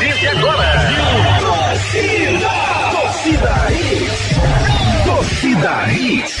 partir de agora. Torcida! Torcida Hits! Torcida Hits!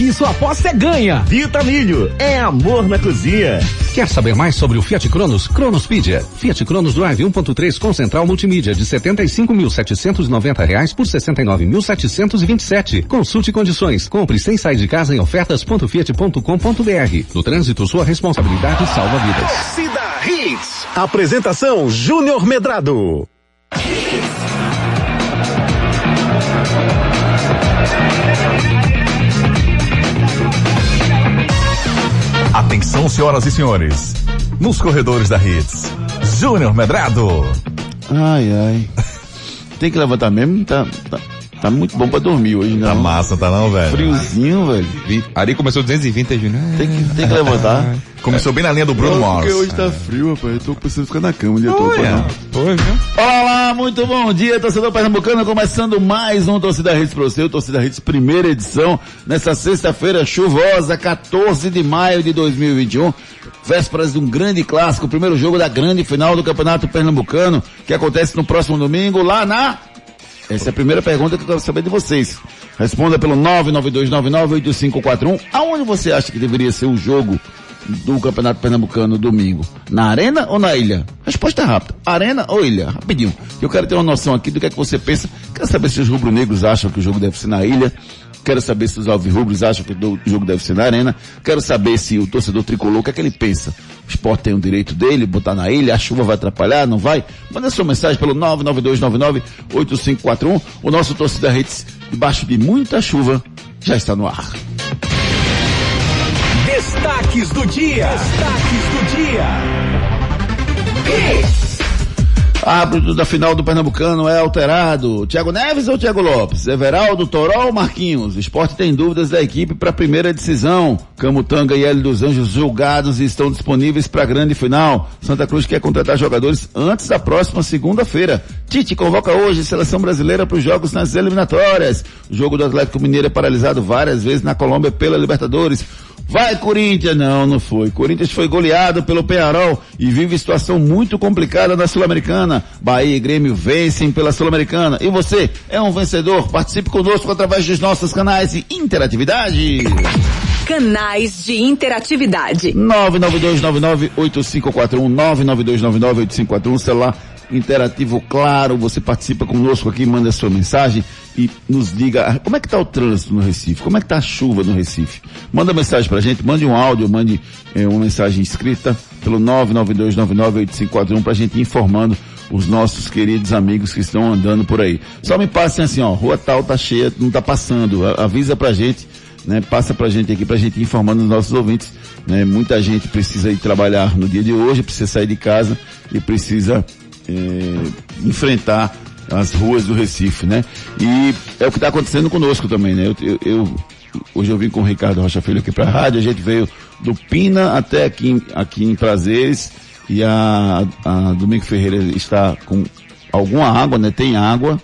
Aqui sua aposta é ganha. Vitamilho, é amor na cozinha. Quer saber mais sobre o Fiat Cronos? Cronospedia. Fiat Cronos Drive 1.3 com central multimídia de 75.790 reais por 69.727. Consulte condições. Compre sem sair de casa em ofertas.fiat.com.br. No trânsito, sua responsabilidade salva vidas. Cida Hits. Apresentação Júnior Medrado. Atenção, senhoras e senhores. Nos corredores da Hits, Júnior Medrado. Ai, ai. Tem que levantar mesmo? Tá, tá, tá muito bom pra dormir hoje, né? Tá massa, tá não, velho? Friozinho, velho. Ari começou 220, Júnior. Tem que, tem que levantar. Começou bem na linha do Bruno Mars. Porque hoje tá frio, rapaz. Eu tô precisando ficar na cama o dia todo. Olha. Foi, viu? Olá, muito bom dia, torcedor pernambucano, começando mais um Torcida pra você, o Torcida Hits primeira edição, nessa sexta-feira chuvosa, 14 de maio de 2021, vésperas de um grande clássico, o primeiro jogo da grande final do Campeonato Pernambucano, que acontece no próximo domingo, lá na... Essa é a primeira pergunta que eu quero saber de vocês. Responda pelo 992998541. Aonde você acha que deveria ser o jogo do Campeonato Pernambucano domingo? Na arena ou na ilha? Resposta rápida. Arena ou ilha? Rapidinho. Eu quero ter uma noção aqui do que é que você pensa. Quero saber se os rubro-negros acham que o jogo deve ser na ilha. Quero saber se os alvirrubros acham que o jogo deve ser na arena. Quero saber se o torcedor tricolor, o que é que ele pensa? O esporte tem o direito dele, botar na ilha, a chuva vai atrapalhar, não vai? Manda sua mensagem pelo 992998541. O nosso torcida Redes, debaixo de muita chuva, já está no ar. Destaques do dia. Destaques do dia. Árbitro da final do Pernambucano é alterado. Thiago Neves ou Thiago Lopes? Everaldo, Toró ou Marquinhos? Esporte tem dúvidas da equipe para a primeira decisão. Camutanga e Hélio dos Anjos julgados e estão disponíveis para a grande final. Santa Cruz quer contratar jogadores antes da próxima segunda-feira. Tite convoca hoje a seleção brasileira para os jogos nas eliminatórias. O jogo do Atlético Mineiro é paralisado várias vezes na Colômbia pela Libertadores. Vai Corinthians! Não, não foi. Corinthians foi goleado pelo Penharol e vive situação muito complicada na Sul-Americana. Bahia e Grêmio vencem pela Sul-Americana. E você é um vencedor? Participe conosco através dos nossos canais de interatividade. Canais de interatividade. 992998541, 992998541, celular interativo claro, você participa conosco aqui, manda sua mensagem e nos diga como é que está o trânsito no Recife, como é que está a chuva no Recife. Manda mensagem pra gente, mande um áudio, mande eh, uma mensagem escrita pelo 992998541 pra gente ir informando os nossos queridos amigos que estão andando por aí. Só me passem assim, ó, rua tal tá cheia, não tá passando, a- avisa pra gente, né, passa pra gente aqui pra gente ir informando os nossos ouvintes, né, muita gente precisa ir trabalhar no dia de hoje, precisa sair de casa e precisa eh, enfrentar as ruas do Recife, né? E é o que está acontecendo conosco também, né? Eu, eu- hoje eu vim com o Ricardo Rocha Filho aqui para a rádio, a gente veio do Pina até aqui, aqui em Prazeres e a, a Domingo Ferreira está com alguma água, né? Tem água,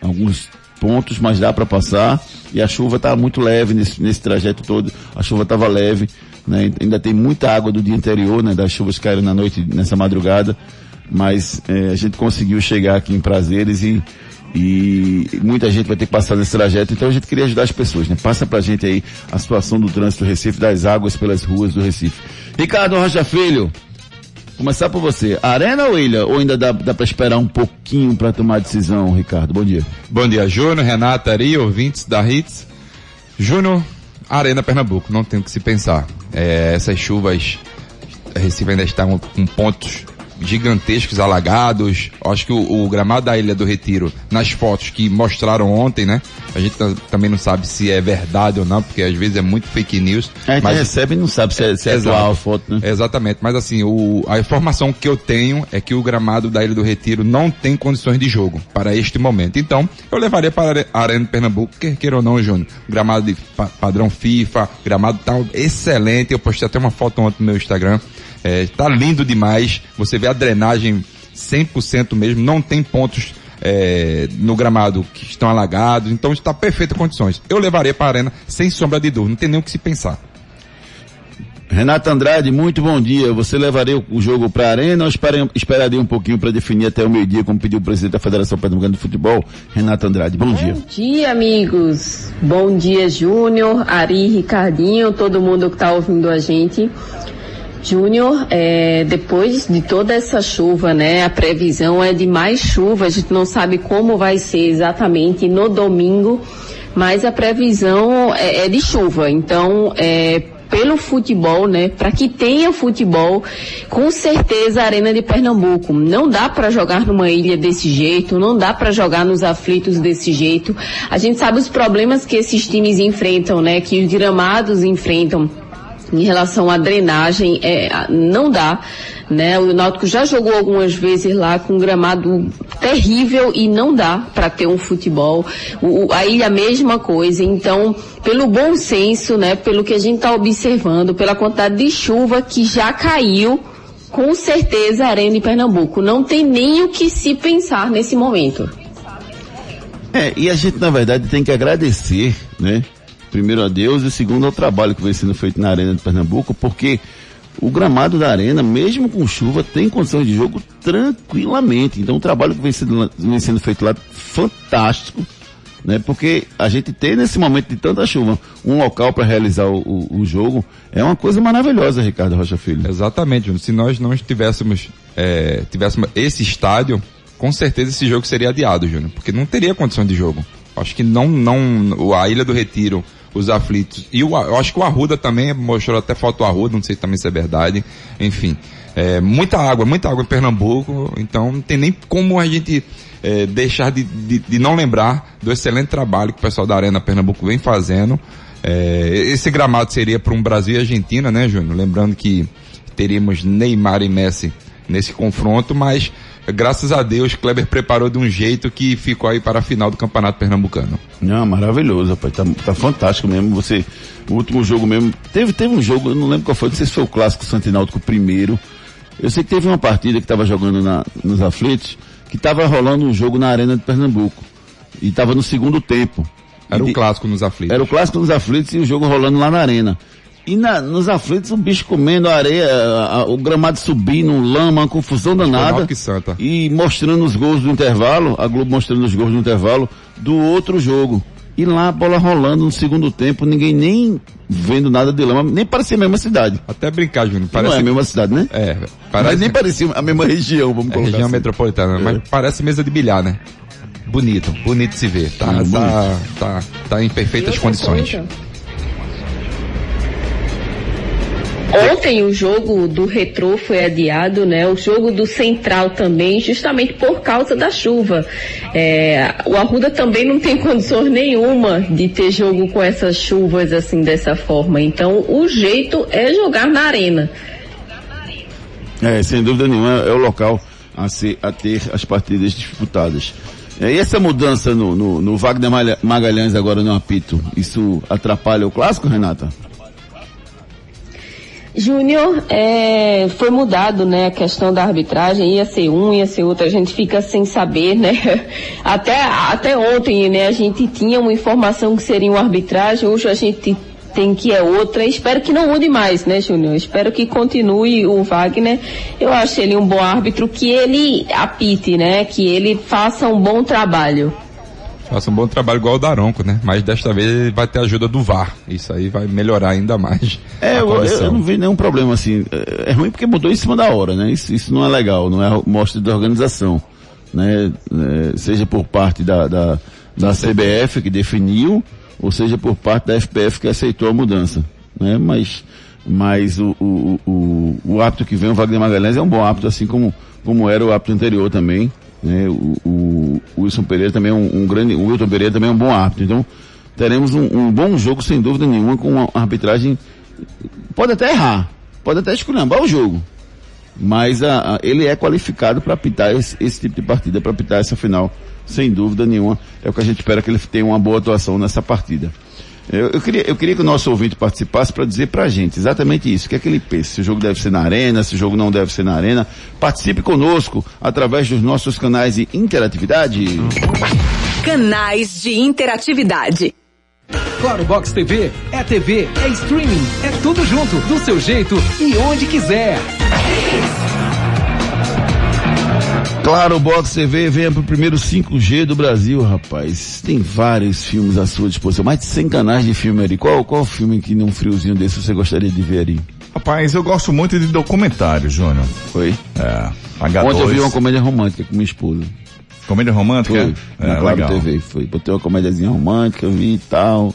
alguns pontos, mas dá para passar. E a chuva está muito leve nesse, nesse trajeto todo. A chuva estava leve, né? Ainda tem muita água do dia anterior, né? Das chuvas que caíram na noite, nessa madrugada. Mas eh, a gente conseguiu chegar aqui em Prazeres e, e muita gente vai ter que passar nesse trajeto. Então a gente queria ajudar as pessoas, né? Passa pra gente aí a situação do trânsito do Recife, das águas pelas ruas do Recife. Ricardo Rocha Filho, começar por você. Arena ou ilha? Ou ainda dá, dá para esperar um pouquinho para tomar decisão, Ricardo? Bom dia. Bom dia, Júnior, Renata, Ari, ouvintes da Hits. Júnior, Arena Pernambuco, não tem o que se pensar. É, essas chuvas, Recife ainda está com pontos gigantescos alagados. Acho que o, o, gramado da Ilha do Retiro, nas fotos que mostraram ontem, né? A gente também não sabe se é verdade ou não, porque às vezes é muito fake news. Gente mas... recebe e não sabe se é, se é atual a foto, né? Exatamente, mas assim, o, a informação que eu tenho é que o gramado da Ilha do Retiro não tem condições de jogo para este momento. Então, eu levaria para a Arena Pernambuco, quer queira ou não, Júnior. Gramado de pa padrão FIFA, gramado tal, excelente. Eu postei até uma foto ontem no meu Instagram. É, tá lindo demais. Você vê a drenagem 100% mesmo, não tem pontos é, no gramado que estão alagados, então está perfeita condições. Eu levaria para a arena sem sombra de dúvida, não tem nem o que se pensar. Renato Andrade, muito bom dia. Você levaria o jogo para a arena ou esperaria um pouquinho para definir até o meio-dia, como pediu o presidente da Federação Pernambucana de Futebol, Renato Andrade? Bom, bom dia. Bom dia, amigos. Bom dia, Júnior, Ari, Ricardinho, todo mundo que está ouvindo a gente. Júnior, é, depois de toda essa chuva, né, a previsão é de mais chuva, a gente não sabe como vai ser exatamente no domingo, mas a previsão é, é de chuva. Então, é, pelo futebol, né? Para que tenha futebol, com certeza a Arena de Pernambuco. Não dá para jogar numa ilha desse jeito, não dá para jogar nos aflitos desse jeito. A gente sabe os problemas que esses times enfrentam, né? Que os gramados enfrentam em relação à drenagem, é, não dá. Né? O Náutico já jogou algumas vezes lá com um gramado terrível e não dá para ter um futebol. O, a ilha mesma coisa. Então, pelo bom senso, né, pelo que a gente está observando, pela quantidade de chuva que já caiu, com certeza a Arena de Pernambuco não tem nem o que se pensar nesse momento. É, e a gente na verdade tem que agradecer, né? Primeiro a Deus e segundo ao trabalho que vem sendo feito na Arena de Pernambuco, porque o gramado da Arena, mesmo com chuva, tem condições de jogo tranquilamente. Então o trabalho que vem sendo, vem sendo feito lá, fantástico, né? Porque a gente tem nesse momento de tanta chuva um local para realizar o, o, o, jogo é uma coisa maravilhosa, Ricardo Rocha Filho. Exatamente. Se nós não tivéssemos, é, tivéssemos esse estádio, com certeza esse jogo seria adiado, Júnior, porque não teria condição de jogo. Acho que não, não, a Ilha do Retiro os aflitos. E o, eu acho que o Arruda também mostrou até foto do Arruda, não sei também se é verdade. Enfim, é, muita água, muita água em Pernambuco, então não tem nem como a gente é, deixar de, de, de, não lembrar do excelente trabalho que o pessoal da Arena Pernambuco vem fazendo. É, esse gramado seria para um Brasil e Argentina, né, Júnior? Lembrando que teríamos Neymar e Messi nesse confronto, mas graças a Deus, Kleber preparou de um jeito que ficou aí para a final do Campeonato Pernambucano. Não, maravilhoso, rapaz. Tá, tá fantástico mesmo. Você, o último jogo mesmo. Teve, teve um jogo, eu não lembro qual foi, não sei se foi o clássico Santináutico primeiro. Eu sei que teve uma partida que estava jogando na, nos aflitos, que estava rolando um jogo na Arena de Pernambuco. E estava no segundo tempo. Era o clássico nos aflitos. Era o clássico nos aflitos e o jogo rolando lá na arena. E na, nos aflitos, o bicho comendo a areia, a, a, o gramado subindo, lama, uma confusão danada. E mostrando os gols do intervalo, a Globo mostrando os gols do intervalo do outro jogo. E lá a bola rolando no segundo tempo, ninguém nem vendo nada de lama, nem parecia a mesma cidade. Até brincar, Júnior. Parece... Não é a mesma cidade, né? É. Parece... Mas nem parecia a mesma região, vamos é colocar Região assim. metropolitana, é. mas parece mesa de bilhar, né? Bonito, bonito de se ver. Tá, tá, tá, tá, em perfeitas condições. Ontem o jogo do Retrô foi adiado, né? O jogo do Central também, justamente por causa da chuva. É, o Arruda também não tem condições nenhuma de ter jogo com essas chuvas assim dessa forma. Então o jeito é jogar na arena. É, sem dúvida nenhuma é o local a, ser, a ter as partidas disputadas. É, e essa mudança no, no, no Wagner Magalhães agora no apito, isso atrapalha o clássico, Renata? Júnior, é, foi mudado, né, a questão da arbitragem, ia ser um, ia ser outro, a gente fica sem saber, né, até, até ontem, né, a gente tinha uma informação que seria uma arbitragem, hoje a gente tem que é outra, espero que não mude mais, né, Júnior, espero que continue o Wagner, eu acho ele um bom árbitro, que ele apite, né, que ele faça um bom trabalho. Faça um bom trabalho igual o Daronco, né? Mas desta vez vai ter ajuda do VAR. Isso aí vai melhorar ainda mais. É, eu, eu, não vi nenhum problema assim. É, é ruim porque mudou em cima da hora, né? Isso, isso não é legal, não é mostra de organização. Né? É, seja por parte da, da, da CBF que definiu, ou seja por parte da FPF que aceitou a mudança. Né? Mas, mas o, o, o, o hábito que vem, o Wagner Magalhães, é um bom hábito, assim como como era o árbitro anterior também. Né? O, o, o Wilson Pereira também é um, um grande, o Wilton Pereira também é um bom árbitro. Então, teremos um, um bom jogo sem dúvida nenhuma com uma arbitragem, pode até errar, pode até esculhambar o jogo. Mas a, a, ele é qualificado para apitar esse, esse tipo de partida, para apitar essa final, sem dúvida nenhuma. É o que a gente espera que ele tenha uma boa atuação nessa partida. Eu, eu, queria, eu queria que o nosso ouvinte participasse para dizer para a gente exatamente isso. O que é que ele pensa? Se o jogo deve ser na arena, se o jogo não deve ser na arena. Participe conosco através dos nossos canais de interatividade. Canais de interatividade. Claro Box TV é TV, é streaming, é tudo junto, do seu jeito e onde quiser. Claro, Box TV venha pro primeiro 5G do Brasil, rapaz. Tem vários filmes à sua disposição, mais de 100 canais de filme ali. Qual, qual filme que num friozinho desse você gostaria de ver ali? Rapaz, eu gosto muito de documentário, Júnior. Foi? É. H2. Ontem eu vi uma comédia romântica com minha esposa. Comédia romântica? Foi. É, na Claro. TV, foi. Botei uma comédiazinha romântica, vi e tal.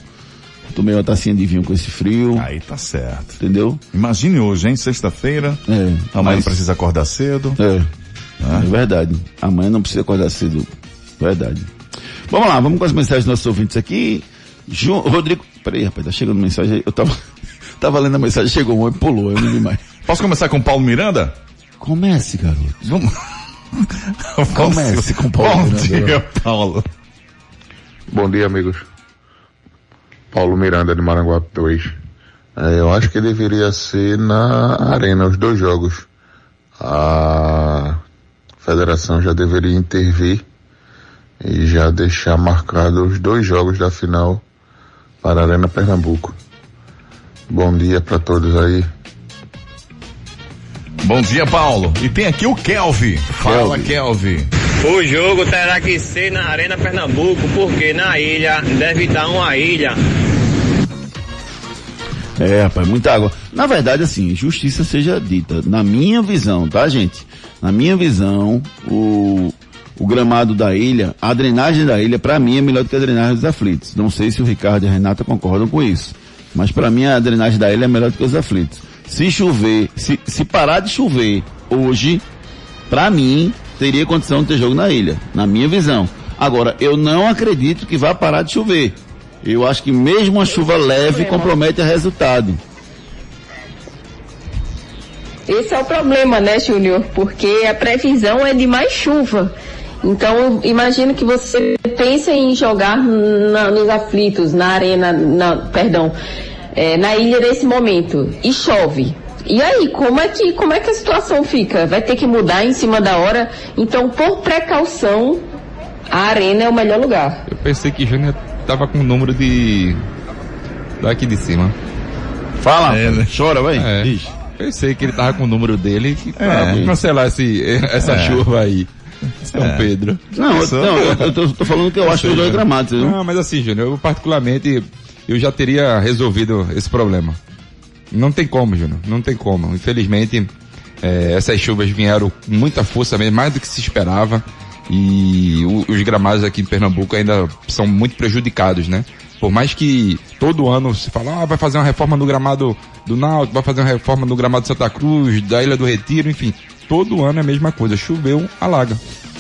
Tomei uma tacinha de vinho com esse frio. Aí tá certo. Entendeu? Imagine hoje, hein? Sexta-feira. É. Amanhã mas- precisa acordar cedo. É. É verdade. Amanhã não precisa acordar cedo. Verdade. Vamos lá, vamos com as mensagens dos nossos ouvintes aqui. Ju, Rodrigo. Peraí, rapaz, tá chegando mensagem aí. Eu tava, tava lendo a mensagem, chegou um e pulou, eu não vi mais. Posso começar com o Paulo Miranda? Comece, garoto. Vamos. Comece com o Paulo Bom Miranda, dia, Paulo. Bom dia, amigos. Paulo Miranda de Maranguape 2. É, eu acho que deveria ser na arena os dois jogos. A federação já deveria intervir e já deixar marcado os dois jogos da final para a Arena Pernambuco. Bom dia para todos aí. Bom dia, Paulo. E tem aqui o Kelvin. Fala, Kelvin. O jogo terá que ser na Arena Pernambuco, porque na ilha deve estar uma ilha. É, rapaz, muita água. Na verdade, assim, justiça seja dita. Na minha visão, tá, gente? Na minha visão, o, o gramado da ilha, a drenagem da ilha, pra mim, é melhor do que a drenagem dos aflitos. Não sei se o Ricardo e a Renata concordam com isso. Mas pra mim, a drenagem da ilha é melhor do que os aflitos. Se chover, se, se parar de chover hoje, pra mim, teria condição de ter jogo na ilha. Na minha visão. Agora, eu não acredito que vá parar de chover. Eu acho que mesmo uma chuva leve compromete o resultado. Esse é o problema, né, Júnior? Porque a previsão é de mais chuva. Então, imagino que você pense em jogar na- nos aflitos, na arena, na, perdão, é, na ilha nesse momento, e chove. E aí, como é, que, como é que a situação fica? Vai ter que mudar em cima da hora? Então, por precaução, a arena é o melhor lugar. Eu pensei que Júnior tava com o número de. daqui de cima. Fala, É, né? chora, vai. É. Pensei que ele tava com o número dele que pra É. cancelar esse, essa É. chuva aí. São É. Pedro. Não, eu, não, eu, tô, tô falando que eu acho que os dois gramados, viu? Não, mas assim, Júnior, eu particularmente, eu já teria resolvido esse problema. Não tem como, Júnior, não tem como. Infelizmente, eh, essas chuvas vieram com muita força mesmo, mais do que se esperava. E o- os gramados aqui em Pernambuco ainda são muito prejudicados, né? Por mais que todo ano se fala, ah, vai fazer uma reforma no gramado do Náutico, vai fazer uma reforma no gramado de Santa Cruz, da Ilha do Retiro, enfim. Todo ano é a mesma coisa. Choveu, alaga.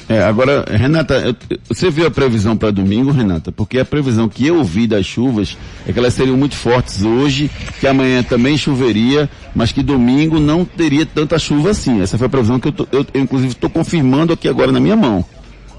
É, agora, Renata, você viu a previsão para domingo, Renata? Porque a previsão que eu vi das chuvas é que elas seriam muito fortes hoje, que amanhã também choveria, mas que domingo não teria tanta chuva assim. Essa foi a previsão que eu, tô- eu, eu, inclusive, estou confirmando aqui agora na minha mão.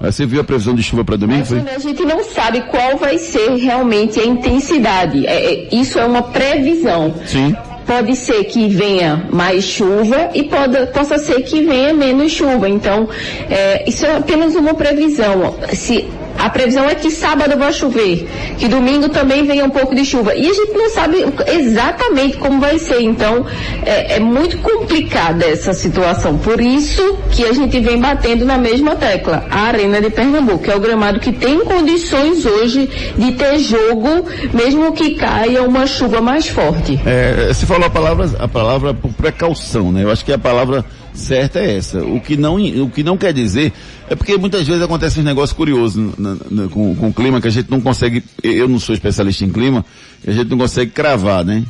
Você viu a previsão de chuva para domingo? Foi? A gente não sabe qual vai ser realmente a intensidade. É, é, isso é uma previsão. Sim. Pode ser que venha mais chuva e pode, possa ser que venha menos chuva. Então, é, isso é apenas uma previsão. Se, a previsão é que sábado vai chover, que domingo também venha um pouco de chuva. E a gente não sabe exatamente como vai ser. Então, é, é muito complicada essa situação. Por isso que a gente vem batendo na mesma tecla. A Arena de Pernambuco é o gramado que tem condições hoje de ter jogo, mesmo que caia uma chuva mais forte. É, você falou a palavra, a palavra por precaução, né? Eu acho que a palavra certa é essa. O que não, o que não quer dizer é porque muitas vezes acontece um negócio curioso na- na- com, com o clima que a gente não consegue, eu não sou especialista em clima, a gente não consegue cravar, né?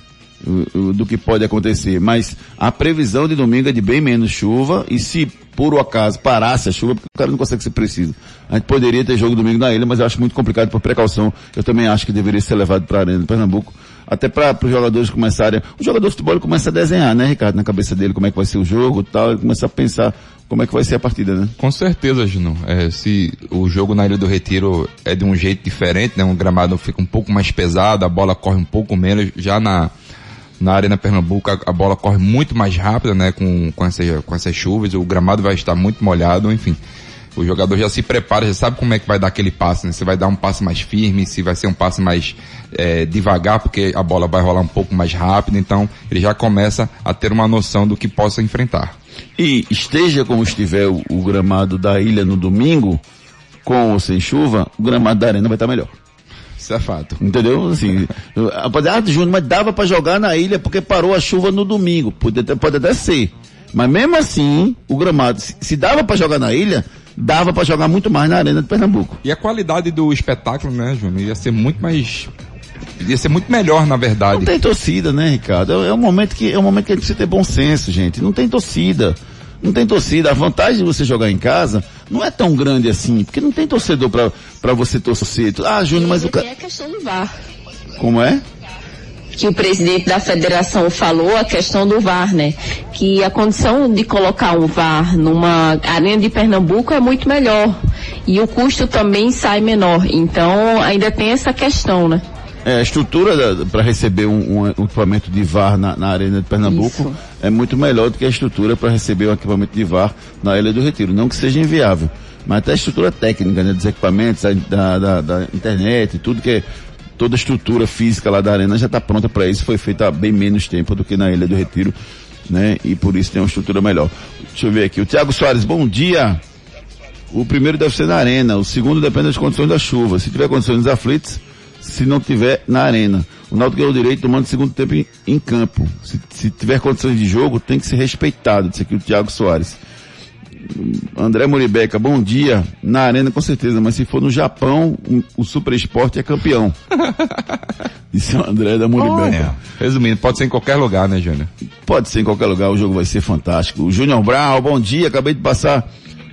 Do que pode acontecer. Mas a previsão de domingo é de bem menos chuva e se por acaso parasse a chuva, porque o cara não consegue ser preciso. A gente poderia ter jogo domingo na ilha, mas eu acho muito complicado por precaução. Eu também acho que deveria ser levado para a Arena de Pernambuco, até para os jogadores começarem. O jogador de futebol começa a desenhar, né, Ricardo, na cabeça dele como é que vai ser o jogo, tal, ele começa a pensar como é que vai ser a partida, né? Com certeza, Juno. É, se o jogo na Ilha do Retiro é de um jeito diferente, né? Um gramado fica um pouco mais pesado, a bola corre um pouco menos. Já na, na Arena Pernambuco a, a bola corre muito mais rápida, né? Com, com, essa, com essas chuvas, o gramado vai estar muito molhado, enfim. O jogador já se prepara, já sabe como é que vai dar aquele passe, né? Se vai dar um passe mais firme, se vai ser um passe mais é, devagar, porque a bola vai rolar um pouco mais rápido, então ele já começa a ter uma noção do que possa enfrentar. E esteja como estiver o, o gramado da ilha no domingo, com ou sem chuva, o gramado da arena vai estar melhor. Isso é fato. Entendeu? Assim, ah, Júnior, mas dava para jogar na ilha porque parou a chuva no domingo. Pode até, pode até ser. Mas mesmo assim, o gramado, se, se dava para jogar na ilha, dava para jogar muito mais na Arena de Pernambuco. E a qualidade do espetáculo, né, Júnior, ia ser muito mais ia ser muito melhor, na verdade. Não tem torcida, né, Ricardo? É, é um momento que é um momento que a gente precisa ter bom senso, gente. Não tem torcida. Não tem torcida. A vantagem de você jogar em casa não é tão grande assim, porque não tem torcedor para você torcer. Ah, Júnior, mas o cara. É a questão do VAR. Como é? Que o presidente da federação falou, a questão do VAR, né? Que a condição de colocar um VAR numa arena de Pernambuco é muito melhor. E o custo também sai menor. Então, ainda tem essa questão, né? É, a estrutura para receber um, um, equipamento de VAR na, na Arena de Pernambuco Isso. é muito melhor do que a estrutura para receber um equipamento de VAR na Ilha do Retiro. Não que seja inviável, mas até a estrutura técnica né, dos equipamentos, da, da, da internet, tudo que é, toda a estrutura física lá da Arena já está pronta para isso. Foi feita há bem menos tempo do que na Ilha do Retiro, né? E por isso tem uma estrutura melhor. Deixa eu ver aqui. O Tiago Soares, bom dia. O primeiro deve ser na Arena, o segundo depende das condições da chuva. Se tiver condições aflitas, se não tiver na arena. O Náutico ganhou o direito tomando segundo tempo em, em campo. Se, se, tiver condições de jogo, tem que ser respeitado. Disse aqui o Thiago Soares. André Moribeca, bom dia. Na arena com certeza, mas se for no Japão, o, Super Esporte é campeão. Disse o André da Moribeca. Resumindo, pode ser em qualquer lugar, né, Júnior? Pode ser em qualquer lugar, o jogo vai ser fantástico. O Júnior Brown, bom dia, acabei de passar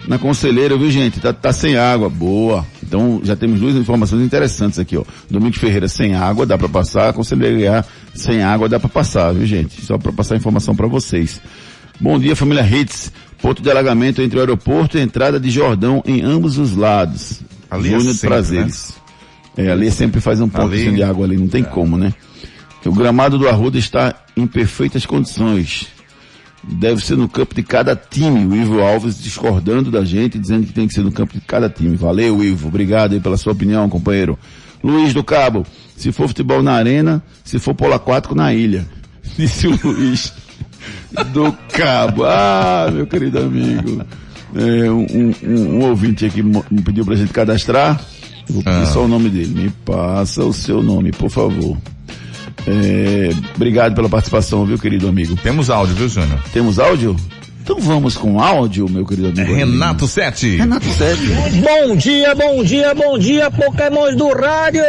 na Conselheira, viu gente? Tá, tá sem água, boa. Então já temos duas informações interessantes aqui, ó. Domingos Ferreira sem água, dá para passar. Conselheira sem água, dá para passar, viu gente? Só para passar informação para vocês. Bom dia, família Hits. Ponto de alagamento entre o aeroporto e a entrada de Jordão em ambos os lados. Ali Júnior é sempre, Prazeres. Né? É, ali sempre faz um ponto ali... de água ali, não tem é. como, né? O gramado do Arruda está em perfeitas condições deve ser no campo de cada time. O Ivo Alves discordando da gente, dizendo que tem que ser no campo de cada time. Valeu, Ivo. Obrigado aí pela sua opinião, companheiro. Luiz do Cabo, se for futebol na arena, se for polo aquático na ilha. Disse o Luiz do Cabo. Ah, meu querido amigo. É, um, um, um, ouvinte aqui me pediu pra gente cadastrar. Vou pedir ah. só o nome dele. Me passa o seu nome, por favor. É, obrigado pela participação, viu, querido amigo? Temos áudio, viu, Júnior? Temos áudio? Então vamos com áudio, meu querido amigo. Renato Sete. Renato Sete. Bom dia, bom dia, bom dia, Pokémons do rádio.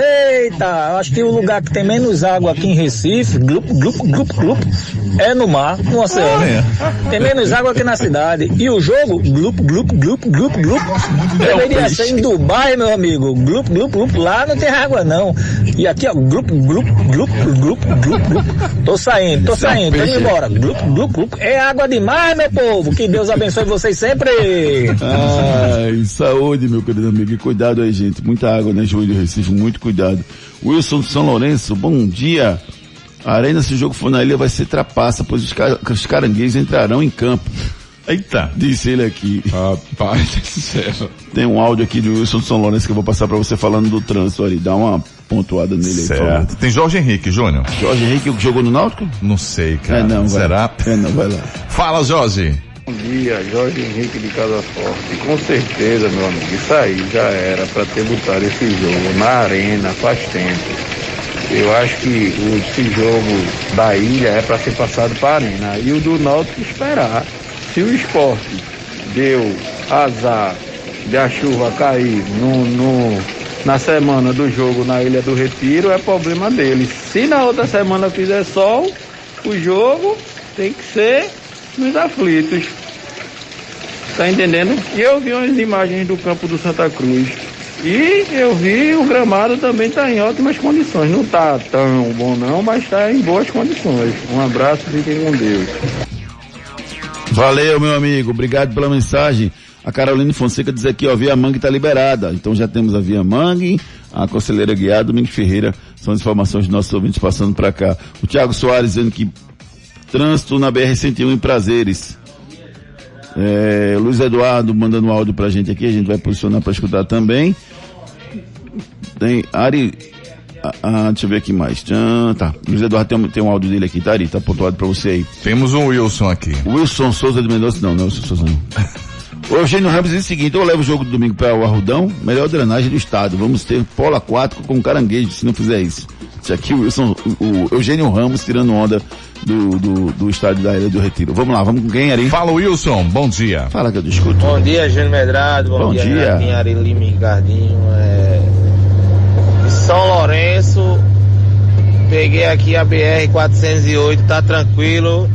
Eita, acho que o lugar que tem menos água aqui em Recife, glup, glup, glup, glup, é no mar, no oceano. É. Tem menos água aqui na cidade. E o jogo, glup, glup, glup, glup, glup, deveria ser em Dubai, meu amigo. Glup, glup, glup, lá não tem água não. E aqui, ó, glup, glup, glup, glup, glup, glup. Tô saindo, tô saindo, tô indo embora. Glup, glup, glup. É água demais Ai, meu povo, que Deus abençoe vocês sempre. Ai, saúde, meu querido amigo. E cuidado aí, gente. Muita água, né, Joelho do Recife? Muito cuidado. Wilson de São Lourenço, bom dia. A arena, se o jogo for na ilha, vai ser trapaça, pois os, car os caranguejos entrarão em campo. Eita, disse ele aqui. Rapaz do céu. Tem um áudio aqui de Wilson de São Lourenço que eu vou passar para você falando do trânsito ali. Dá uma pontuada nele certo. aí, Certo. Tem Jorge Henrique, Júnior. Jorge Henrique que jogou no Náutico? Não sei, cara. É não, Será? Vai. É não, vai lá. Fala, Jorge. Bom dia, Jorge Henrique de Casa Forte. Com certeza, meu amigo, isso aí já era para ter botado esse jogo na arena faz tempo. Eu acho que esse jogo da ilha é para ser passado para a arena. E o do Náutico esperar. Se o esporte deu azar de a chuva cair no, no na semana do jogo na Ilha do Retiro é problema dele. Se na outra semana fizer sol, o jogo tem que ser nos aflitos. Tá entendendo? E eu vi umas imagens do campo do Santa Cruz. E eu vi o gramado também tá em ótimas condições. Não tá tão bom não, mas tá em boas condições. Um abraço, fiquem com Deus. Valeu, meu amigo. Obrigado pela mensagem. A Caroline Fonseca diz aqui, ó, Via Mangue está liberada. Então já temos a Via Mangue, a Conselheira Guiada, Domingos Ferreira. São as informações de nossos ouvintes passando para cá. O Thiago Soares dizendo que trânsito na BR-101 em Prazeres. É, Luiz Eduardo mandando um áudio pra gente aqui, a gente vai posicionar para escutar também. Tem Ari. Ah, ah, deixa eu ver aqui mais. Tchan, tá. Luiz Eduardo tem, um- tem um áudio dele aqui, tá, Ari? Tá pontuado pra você aí. Temos um Wilson aqui. Wilson Souza de Mendonça, não, não é Wilson Souza não. O Eugênio Ramos diz o seguinte, eu levo o jogo do domingo para o Arrudão, melhor drenagem do estado. Vamos ter polo aquático com caranguejo, se não fizer isso. Isso aqui o Wilson, o Eugênio Ramos tirando onda do, do, do estádio da Ilha do Retiro. Vamos lá, vamos com quem, Ari? Fala, Wilson. Bom dia. Fala que eu discuto. Bom dia, Júnior Medrado. Bom, Bom dia, dia. Renatinho, Ari Lima e Ricardinho. É... São Lourenço, peguei aqui a BR-408, tá tranquilo.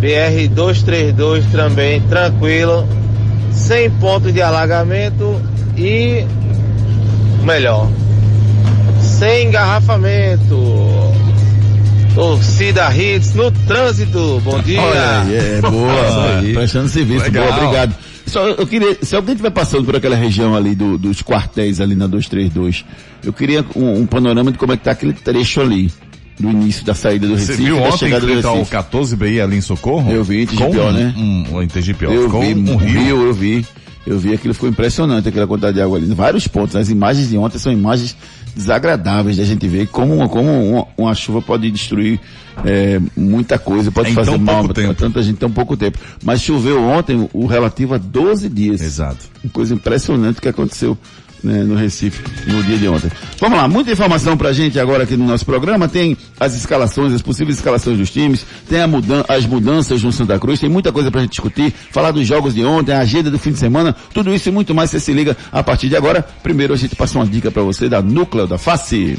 BR-232 também, tranquilo. Sem ponto de alagamento e melhor, sem engarrafamento. Torcida Hits no trânsito. Bom dia. Olha aí, é boa, prestando serviço, Legal. boa, obrigado. Só, eu queria, se alguém estiver passando por aquela região ali do- dos quartéis ali na 232, eu queria um, um panorama de como é que tá aquele trecho ali, do início da saída do Você Recife, viu da ontem enfrentar o Recife. 14 BI ali em Socorro? Eu vi, em Tigipió, né? Um, um, em Tigipió. Eu Ficou vi, um um rio. rio, eu vi. Eu vi aquilo, ficou impressionante, aquela quantidade de água ali. Vários pontos. As imagens de ontem são imagens desagradáveis de a gente ver como, como uma, uma chuva pode destruir é, muita coisa, pode Em fazer mal tempo. tanta gente tão pouco tempo. Mas choveu ontem o relativo a 12 dias. Exato. Uma coisa impressionante que aconteceu né, no Recife no dia de ontem. Vamos lá, muita informação pra gente agora aqui no nosso programa. Tem as escalações, as possíveis escalações dos times, tem mudan as mudanças no Santa Cruz, tem muita coisa pra gente discutir, falar dos jogos de ontem, a agenda do fim de semana, tudo isso e muito mais você se liga a partir de agora. Primeiro a gente passa uma dica pra você da Núcleo da Face.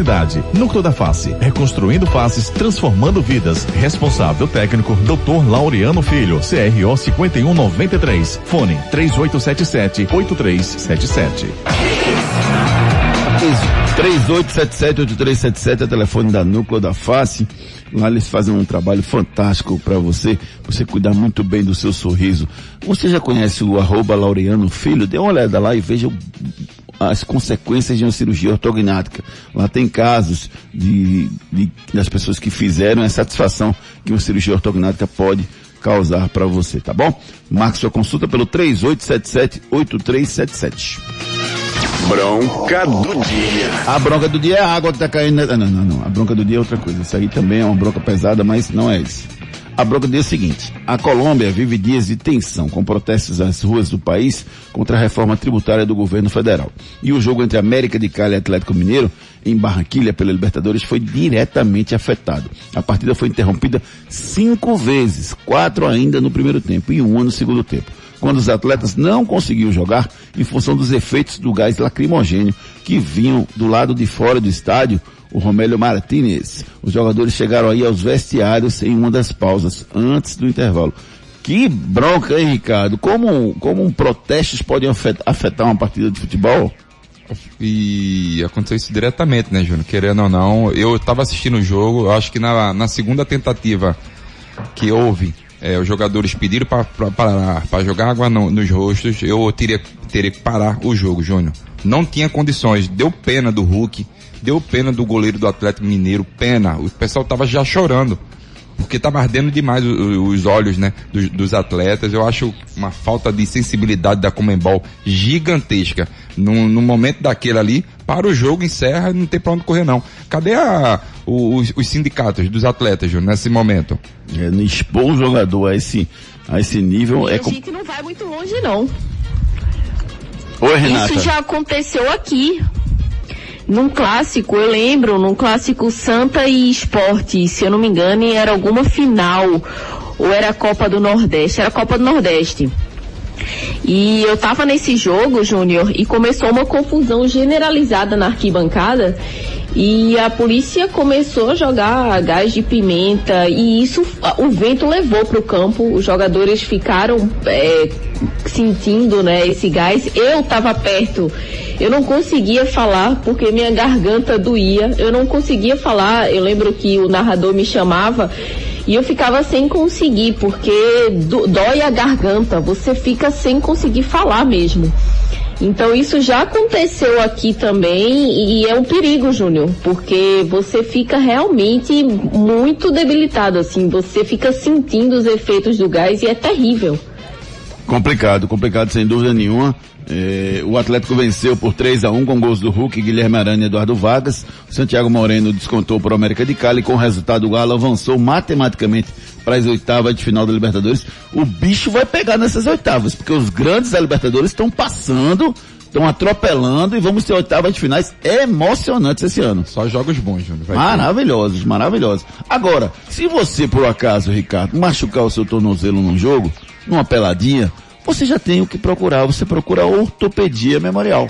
Núcleo da Face, reconstruindo faces, transformando vidas. Responsável técnico, Dr. Laureano Filho, CRO 5193. Fone 3877-8377. 3877-8377 é o telefone da Núcleo da Face. Lá eles fazem um trabalho fantástico para você, você cuidar muito bem do seu sorriso. Você já conhece o arroba Laureano Filho? Dê uma olhada lá e veja o- as consequências de uma cirurgia ortognática. Lá tem casos de, de- das pessoas que fizeram a satisfação que uma cirurgia ortognática pode causar para você, tá bom? Marque sua consulta pelo 3877-8377. Bronca do dia. A bronca do dia é a água que tá caindo. na- Não, não, não. A bronca do dia é outra coisa. Isso aí também é uma bronca pesada, mas não é isso. A bronca dia é o seguinte. A Colômbia vive dias de tensão, com protestos nas ruas do país contra a reforma tributária do governo federal. E o jogo entre América de Cali e Atlético Mineiro, em Barranquilha, pela Libertadores, foi diretamente afetado. A partida foi interrompida cinco vezes, quatro ainda no primeiro tempo e uma no segundo tempo quando os atletas não conseguiam jogar em função dos efeitos do gás lacrimogênio que vinham do lado de fora do estádio, o Romélio Martinez. Os jogadores chegaram aí aos vestiários em uma das pausas, antes do intervalo. Que bronca, hein, Ricardo? Como, como um protestos podem afet- afetar uma partida de futebol? E aconteceu isso diretamente, né, Júnior? Querendo ou não, eu estava assistindo o jogo, eu acho que na, na segunda tentativa que houve, é, os jogadores pediram para jogar água no- nos rostos, eu teria, teria que parar o jogo, Júnior. Não tinha condições, deu pena do Hulk, deu pena do goleiro do Atlético Mineiro, pena. O pessoal tava já chorando. porque tá ardendo demais os olhos, né, dos, dos atletas. Eu acho uma falta de sensibilidade da Comembol gigantesca. No, no momento daquele ali, para o jogo, encerra e não tem pra onde correr não. Cadê a, os, os sindicatos dos atletas, Júnior, nesse momento? É, não expor o jogador a esse, a esse nível E é... a com- gente não vai muito longe, não. Oi, Renata. Isso já aconteceu aqui. Num clássico, eu lembro, num clássico Santa e Esporte, se eu não me engano, era alguma final, ou era a Copa do Nordeste, era a Copa do Nordeste. E eu tava nesse jogo, Júnior, e começou uma confusão generalizada na arquibancada. E a polícia começou a jogar gás de pimenta e isso o vento levou para o campo. Os jogadores ficaram é, sentindo né, esse gás. Eu estava perto, eu não conseguia falar porque minha garganta doía. Eu não conseguia falar. Eu lembro que o narrador me chamava e eu ficava sem conseguir, porque do- dói a garganta, você fica sem conseguir falar mesmo. Então isso já aconteceu aqui também e é um perigo, Júnior, porque você fica realmente muito debilitado, assim, você fica sentindo os efeitos do gás e é terrível. Complicado, complicado sem dúvida nenhuma. É, o Atlético venceu por 3 a 1 com gols do Hulk, Guilherme Arana e Eduardo Vargas. O Santiago Moreno descontou para o América de Cali. Com o resultado, o Galo avançou matematicamente para as oitavas de final da Libertadores. O bicho vai pegar nessas oitavas, porque os grandes da Libertadores estão passando, estão atropelando e vamos ter oitavas de finais emocionantes esse ano. Só jogos bons, Júnior. vai ter. Maravilhosos, maravilhosos. Agora, se você, por acaso, Ricardo, machucar o seu tornozelo num jogo, numa peladinha, você já tem o que procurar. Você procura ortopedia memorial.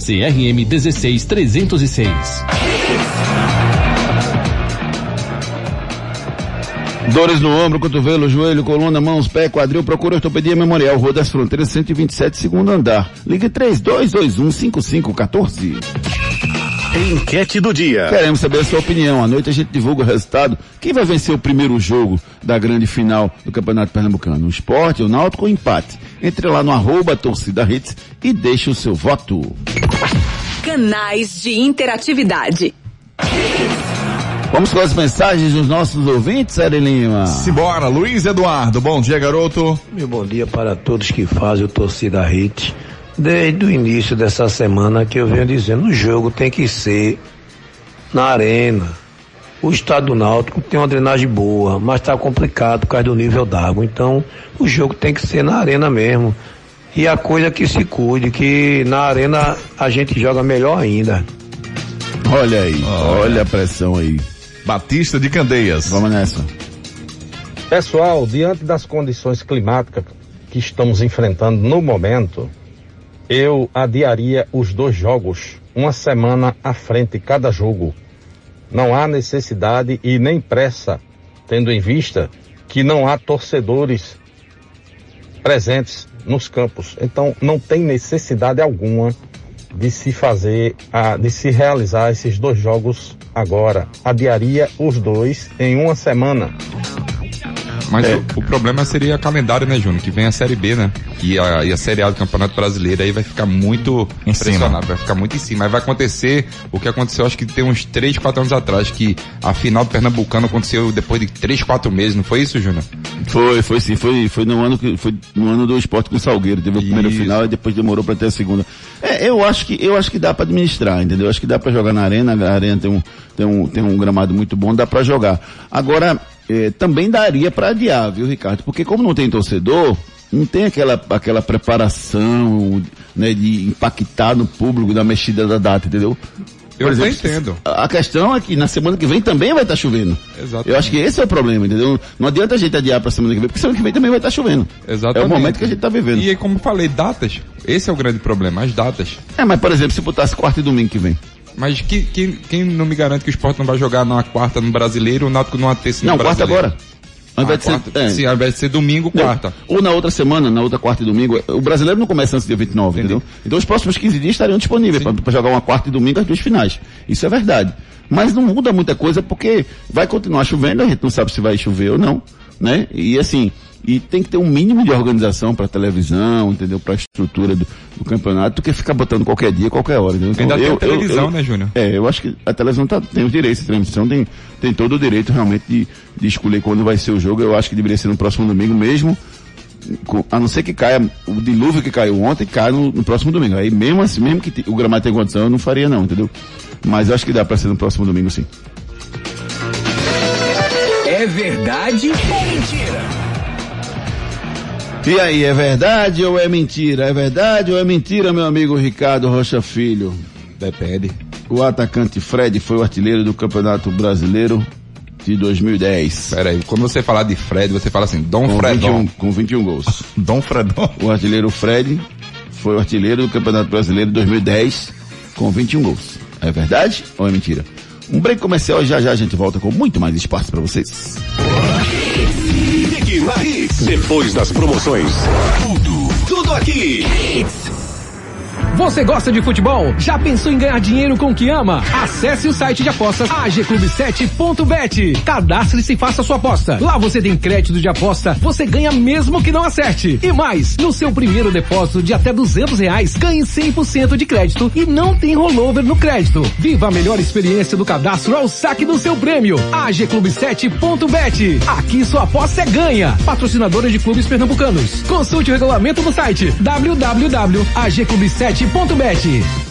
CRM 16306. Dores no ombro, cotovelo, joelho, coluna, mãos, pé, quadril, procura ortopedia memorial, Rua das Fronteiras, 127, segundo andar. Ligue 3221 5514. Enquete do dia. Queremos saber a sua opinião. À noite a gente divulga o resultado. Quem vai vencer o primeiro jogo da grande final do Campeonato Pernambucano? O esporte, o náutico ou o empate? Entre lá no arroba torcida hits e deixe o seu voto. Canais de interatividade. Vamos com as mensagens dos nossos ouvintes, Série Lima. Simbora, Luiz Eduardo. Bom dia, garoto. Meu bom dia para todos que fazem o Torcida Hit. Desde o início dessa semana que eu venho dizendo, o jogo tem que ser na arena. O estado do Náutico tem uma drenagem boa, mas está complicado por causa do nível d'água. Então, o jogo tem que ser na arena mesmo. E a coisa que se cuide, que na arena a gente joga melhor ainda. Olha aí, olha a pressão aí. Batista de Candeias. Vamos nessa. Pessoal, diante das condições climáticas que estamos enfrentando no momento, eu adiaria os dois jogos, uma semana à frente cada jogo. Não há necessidade e nem pressa, tendo em vista que não há torcedores presentes nos campos. Então não tem necessidade alguma de se fazer, de se realizar esses dois jogos agora. Adiaria os dois em uma semana. Mas o, o problema seria calendário, né, Júnior? Que vem a Série B, né? E a, e a Série A do Campeonato Brasileiro aí vai ficar muito Em cima. pressionado, vai ficar muito em cima. Aí vai acontecer o que aconteceu, acho que tem uns 3, 4 anos atrás, que a final do Pernambucano aconteceu depois de 3, 4 meses, não foi isso, Júnior? Foi, foi sim, foi, foi no ano que, foi no ano do esporte com o Salgueiro, teve a primeira final e depois demorou para ter a segunda. É, eu acho que, eu acho que dá para administrar, entendeu? Eu acho que dá para jogar na arena, a arena tem um, tem um, tem um gramado muito bom, dá para jogar. Agora, eh, também daria para adiar, viu, Ricardo? Porque como não tem torcedor, não tem aquela, aquela preparação, né, de impactar no público da mexida da data, entendeu? Eu Por exemplo, entendo. A a questão é que na semana que vem também vai estar chovendo. Exatamente. Eu acho que esse é o problema, entendeu? Não adianta a gente adiar para semana que vem, porque semana que vem também vai estar chovendo. Exatamente. É o momento que a gente está vivendo. E aí, como eu falei, datas. Esse é o grande problema, as datas. É, mas por exemplo, se botasse quarta e domingo que vem. Mas que, quem, quem não me garante que o Sport não vai jogar na quarta no brasileiro, o Náutico numa terça no Não, quarta brasileiro? agora. Ao invés de ser- quarta, é. Sim, ao invés de ser domingo, Não, quarta. Ou na outra semana, na outra quarta e domingo. O brasileiro não começa antes do dia 29, entendeu? Então os próximos 15 dias estariam disponíveis para jogar uma quarta e domingo as duas finais. Isso é verdade. Mas não muda muita coisa porque vai continuar chovendo, a gente não sabe se vai chover ou não, né? E assim, e tem que ter um mínimo de organização para televisão, entendeu? Para a estrutura do, do campeonato, do que ficar botando qualquer dia, qualquer hora. Entendeu? Ainda tem a televisão, né, Júnior? É, eu acho que a televisão tá, tem os direitos de transmissão, tem, tem todo o direito realmente de, de escolher quando vai ser o jogo. Eu acho que deveria ser no próximo domingo mesmo, com- a não ser que caia o dilúvio que caiu ontem, cai no, no próximo domingo. Aí mesmo assim, mesmo que o gramado tenha condição, eu não faria não, entendeu? Mas eu acho que dá para ser no próximo domingo sim. É verdade ou mentira? E aí, é verdade ou é mentira? É verdade ou é mentira, meu amigo Ricardo Rocha Filho? Depende. O atacante Fred foi o artilheiro do Campeonato Brasileiro de 2010. Pera aí, quando você falar de Fred, você fala assim, Dom com Fredon. 21, com 21 gols. Dom Fredon. O artilheiro Fred foi o artilheiro do Campeonato Brasileiro de 2010 com 21 gols. É verdade ou é mentira? Um break comercial e já já a gente volta com muito mais espaço para vocês. Hits. Depois das promoções. Tudo, tudo aqui. Você gosta de futebol? Já pensou em ganhar dinheiro com o que ama? Acesse o site de apostas agclube7.bet. Cadastre-se e faça sua aposta. Lá você tem crédito de aposta, você ganha mesmo que não acerte. E mais, no seu primeiro depósito de até 200 reais, ganhe 100% de crédito e não tem rollover no crédito. Viva a melhor experiência do cadastro ao saque do seu prêmio. agclube7.bet. Aqui sua aposta é ganha. Patrocinadora de clubes pernambucanos. Consulte o regulamento no site www.agclube7.bet sorte.bet.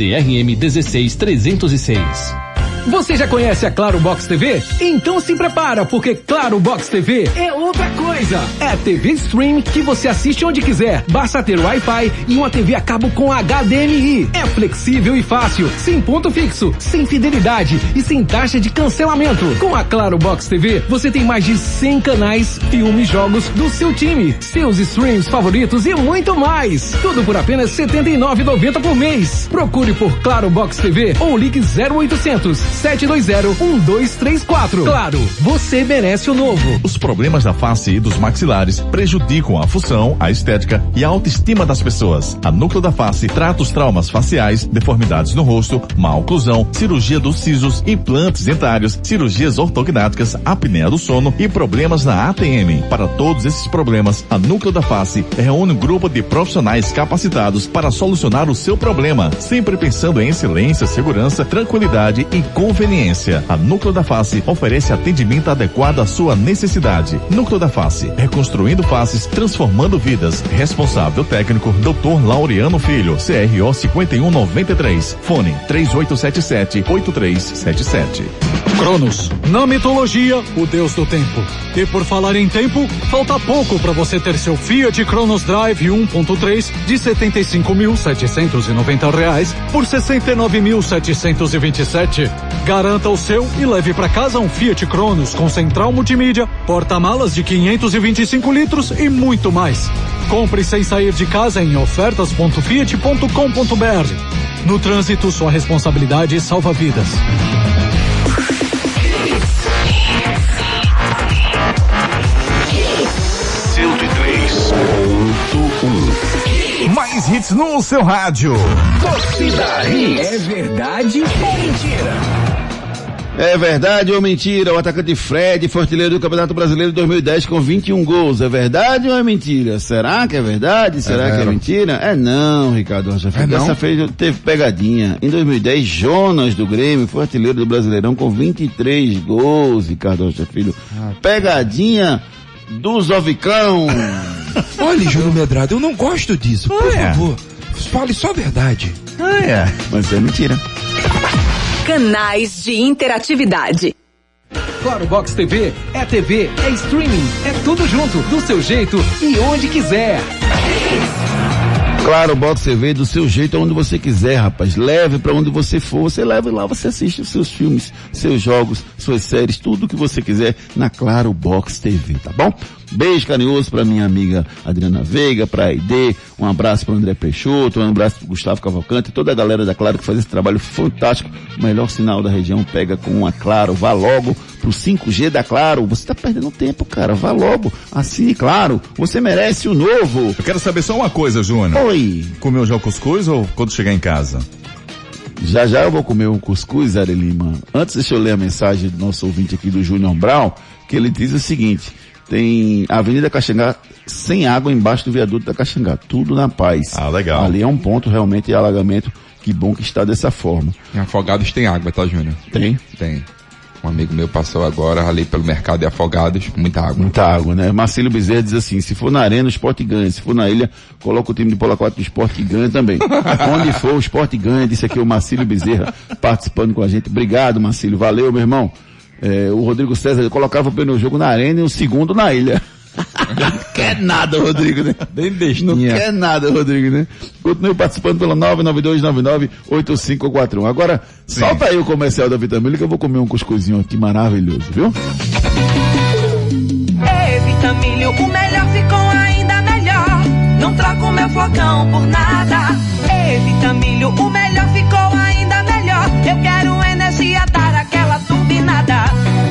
CRM 16306. Você já conhece a Claro Box TV? Então se prepara, porque Claro Box TV é outra coisa. É TV Stream que você assiste onde quiser. Basta ter Wi-Fi e uma TV a cabo com HDMI. É flexível e fácil, sem ponto fixo, sem fidelidade e sem taxa de cancelamento. Com a Claro Box TV, você tem mais de 100 canais, filmes, jogos do seu time, seus streams favoritos e muito mais. Tudo por apenas R$ 79,90 por mês. Procure por Claro Box TV ou ligue 0800 720 1234. Claro, você merece o novo. Os problemas da face e dos maxilares prejudicam a função, a estética e a autoestima das pessoas. A Núcleo da Face trata os traumas faciais, deformidades no rosto, má oclusão, cirurgia dos sisos, implantes dentários, cirurgias ortognáticas, apneia do sono e problemas na ATM. Para todos esses problemas, a Núcleo da Face reúne um grupo de profissionais capacitados para solucionar o seu problema, sempre pensando em excelência, segurança, tranquilidade e conveniência. A Núcleo da Face oferece atendimento adequado à sua necessidade. Núcleo da Face, reconstruindo faces, transformando vidas. Responsável técnico, Dr. Laureano Filho, CRO 5193. Fone 3877-8377. Cronos, na mitologia, o deus do tempo. E por falar em tempo, falta pouco para você ter seu Fiat Cronos Drive 1.3 de 75.790 reais por 69.727. Garanta o seu e leve para casa um Fiat Cronos com central multimídia, porta-malas de 525 litros e muito mais. Compre sem sair de casa em ofertas.fiat.com.br. No trânsito, sua responsabilidade salva vidas. Mais hits no seu rádio. Torcida É verdade ou mentira? É verdade ou mentira? O atacante Fred foi artilheiro do Campeonato Brasileiro de 2010 com 21 gols. É verdade ou é mentira? Será que é verdade? Será É que é mentira? É não, Ricardo Rocha Filho. É não? Dessa vez teve pegadinha. Em 2010, Jonas do Grêmio foi artilheiro do Brasileirão com 23 gols, Ricardo Rocha Filho. Pegadinha do Zovicão. Olha, Júlio Medrado, eu não gosto disso. Por Ah, é? favor, fale só a verdade. Ah, é. Mas é mentira. Canais de interatividade. Claro Box TV é TV, é streaming, é tudo junto, do seu jeito e onde quiser. Claro, Box TV do seu jeito, onde você quiser, rapaz. Leve para onde você for, você leva lá, você assiste os seus filmes, seus jogos, suas séries, tudo que você quiser na Claro Box TV, tá bom? Beijo carinhoso para minha amiga Adriana Veiga, para a ID, um abraço para André Peixoto, um abraço para Gustavo Cavalcante, toda a galera da Claro que faz esse trabalho fantástico. O melhor sinal da região pega com a Claro. Vá logo pro 5G da Claro. Você tá perdendo tempo, cara. Vá logo. Assine Claro. Você merece o novo. Eu quero saber só uma coisa, Júnior. Oi. Comeu já o cuscuz ou quando chegar em casa? Já já eu vou comer um cuscuz, Ari Lima. Antes deixa eu ler a mensagem do nosso ouvinte aqui do Júnior Brown, que ele diz o seguinte, tem Avenida Caxangá sem água embaixo do viaduto da Caxangá, tudo na paz. Ah, legal. Ali é um ponto realmente de alagamento, que bom que está dessa forma. Em Afogados tem água, tá, Júnior? Tem? Tem. Um amigo meu passou agora ali pelo mercado de Afogados, muita água. Muita água, né? Marcelo Bezerra diz assim, se for na arena, o esporte ganha. Se for na ilha, coloca o time de Pola 4 do esporte que ganha também. Onde for, o esporte ganha. Disse aqui o Marcelo Bezerra participando com a gente. Obrigado, Marcelo. Valeu, meu irmão. É, o Rodrigo César colocava o primeiro jogo na arena e o segundo na ilha. Não quer nada, Rodrigo, né? Bem Não bestinha. quer nada, Rodrigo, né? Continue participando pelo 992998541. Agora, solta aí o comercial da Vitamina que eu vou comer um cuscuzinho aqui maravilhoso, viu? Ei, Vitamilho, o melhor ficou ainda melhor. Não troco meu flocão por nada. Ei, Vitamilho, o melhor ficou ainda melhor. Eu quero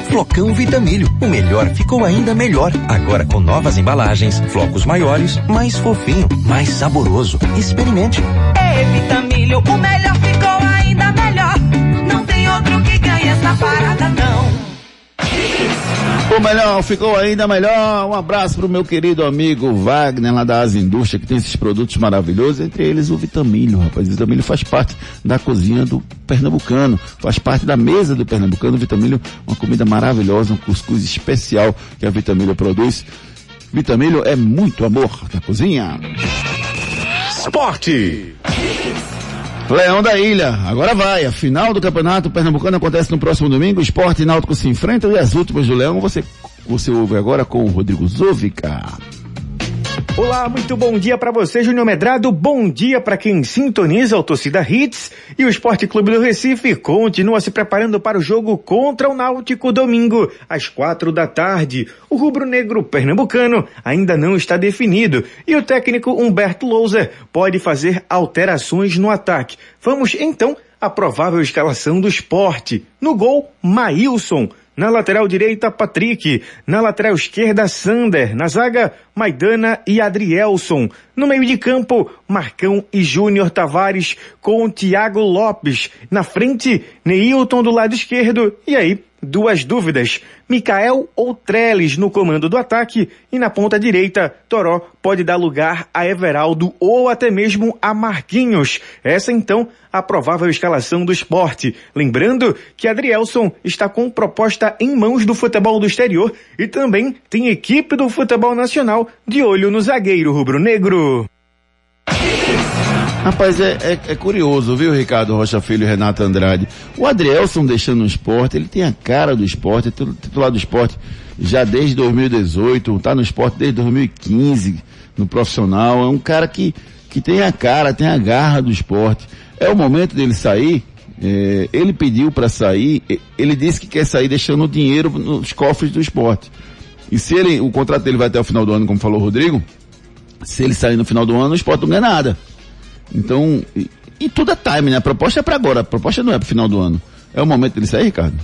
Flocão Vitamilho, o melhor ficou ainda melhor. Agora com novas embalagens, flocos maiores, mais fofinho, mais saboroso. Experimente. Ei, Vitamilho, o melhor ficou ainda melhor. Não tem outro que ganhe essa parada, não. O melhor, ficou ainda melhor. Um abraço pro meu querido amigo Wagner, lá da Asa Indústria, que tem esses produtos maravilhosos, entre eles o Vitamilho, rapaz. O Vitamilho faz parte da cozinha do pernambucano, faz parte da mesa do pernambucano. O Vitamilho, uma comida maravilhosa, um cuscuz especial que a Vitamilho produz. Vitamilho é muito amor na cozinha. Esporte. Leão da Ilha, agora vai. A final do Campeonato Pernambucano acontece no próximo domingo. Esporte e Náutico se enfrentam e as últimas do Leão você, você ouve agora com o Rodrigo Zovica. Olá, muito bom dia para você, Júnior Medrado. Bom dia para quem sintoniza o Torcida Hits. E o Esporte Clube do Recife continua se preparando para o jogo contra o Náutico domingo, às quatro da tarde. O rubro-negro pernambucano ainda não está definido e o técnico Humberto Louser pode fazer alterações no ataque. Vamos então à provável escalação do esporte. No gol, Maílson. Na lateral direita, Patrick. Na lateral esquerda, Sander. Na zaga, Maidana e Adrielson. No meio de campo, Marcão e Júnior Tavares com Thiago Lopes. Na frente, Neilton do lado esquerdo. E aí, duas dúvidas. Mikael ou Trellis no comando do ataque e na ponta direita, Toró pode dar lugar a Everaldo ou até mesmo a Marquinhos. Essa então a provável escalação do esporte. Lembrando que Adrielson está com proposta em mãos do futebol do exterior e também tem equipe do futebol nacional de olho no zagueiro rubro-negro. Rapaz, é, é, é curioso, viu, Ricardo Rocha Filho e Renato Andrade? O Adrielson deixando o esporte, ele tem a cara do esporte, é titular do esporte já desde 2018, tá no esporte desde 2015, no profissional. É um cara que, que tem a cara, tem a garra do esporte. É o momento dele sair. É, ele pediu para sair, ele disse que quer sair deixando o dinheiro nos cofres do esporte. E se ele, o contrato dele vai até o final do ano, como falou o Rodrigo, se ele sair no final do ano, o esporte não ganha nada. Então, e, e tudo é time, né? A proposta é para agora, a proposta não é para final do ano. É o momento dele sair, Ricardo?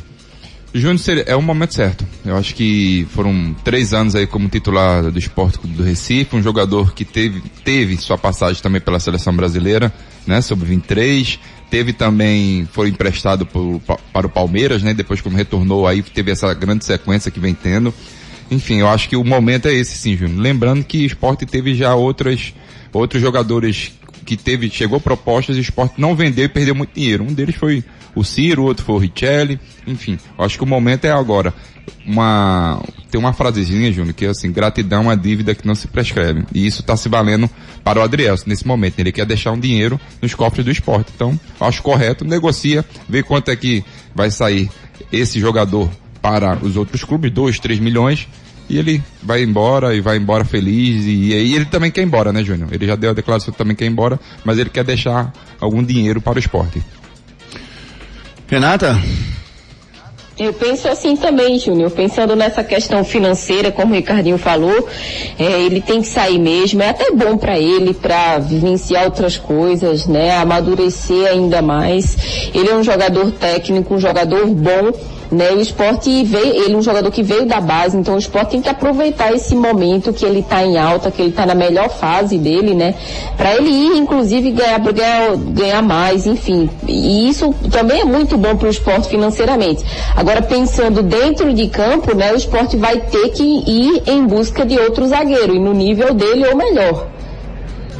Júnior, é o momento certo. Eu acho que foram três anos aí como titular do Esporte do Recife, um jogador que teve, teve sua passagem também pela seleção brasileira, né, sobre 23, teve também, foi emprestado por, para o Palmeiras, né, depois quando retornou aí, teve essa grande sequência que vem tendo. Enfim, eu acho que o momento é esse sim, Júnior. Lembrando que o esporte teve já outras, outros jogadores que teve, chegou propostas e o esporte não vendeu e perdeu muito dinheiro. Um deles foi o Ciro, o outro foi o Richelli, enfim, acho que o momento é agora. Uma, tem uma frasezinha, Júnior, que é assim, gratidão é uma dívida que não se prescreve. E isso está se valendo para o Adriel nesse momento. Ele quer deixar um dinheiro nos cofres do esporte. Então, acho correto, negocia, vê quanto é que vai sair esse jogador para os outros clubes, 2, 3 milhões, e ele vai embora e vai embora feliz e, e ele também quer ir embora, né, Júnior? Ele já deu a declaração que também quer ir embora, mas ele quer deixar algum dinheiro para o esporte. Renata? Eu penso assim também, Júnior. Pensando nessa questão financeira, como o Ricardinho falou, é, ele tem que sair mesmo. É até bom para ele, para vivenciar outras coisas, né? Amadurecer ainda mais. Ele é um jogador técnico, um jogador bom né? O esporte veio, ele é um jogador que veio da base, então o esporte tem que aproveitar esse momento que ele está em alta, que ele está na melhor fase dele, né? Para ele ir, inclusive, ganhar, ganhar, ganhar mais, enfim. E isso também é muito bom para o esporte financeiramente. Agora, pensando dentro de campo, né? O esporte vai ter que ir em busca de outro zagueiro, e no nível dele ou melhor.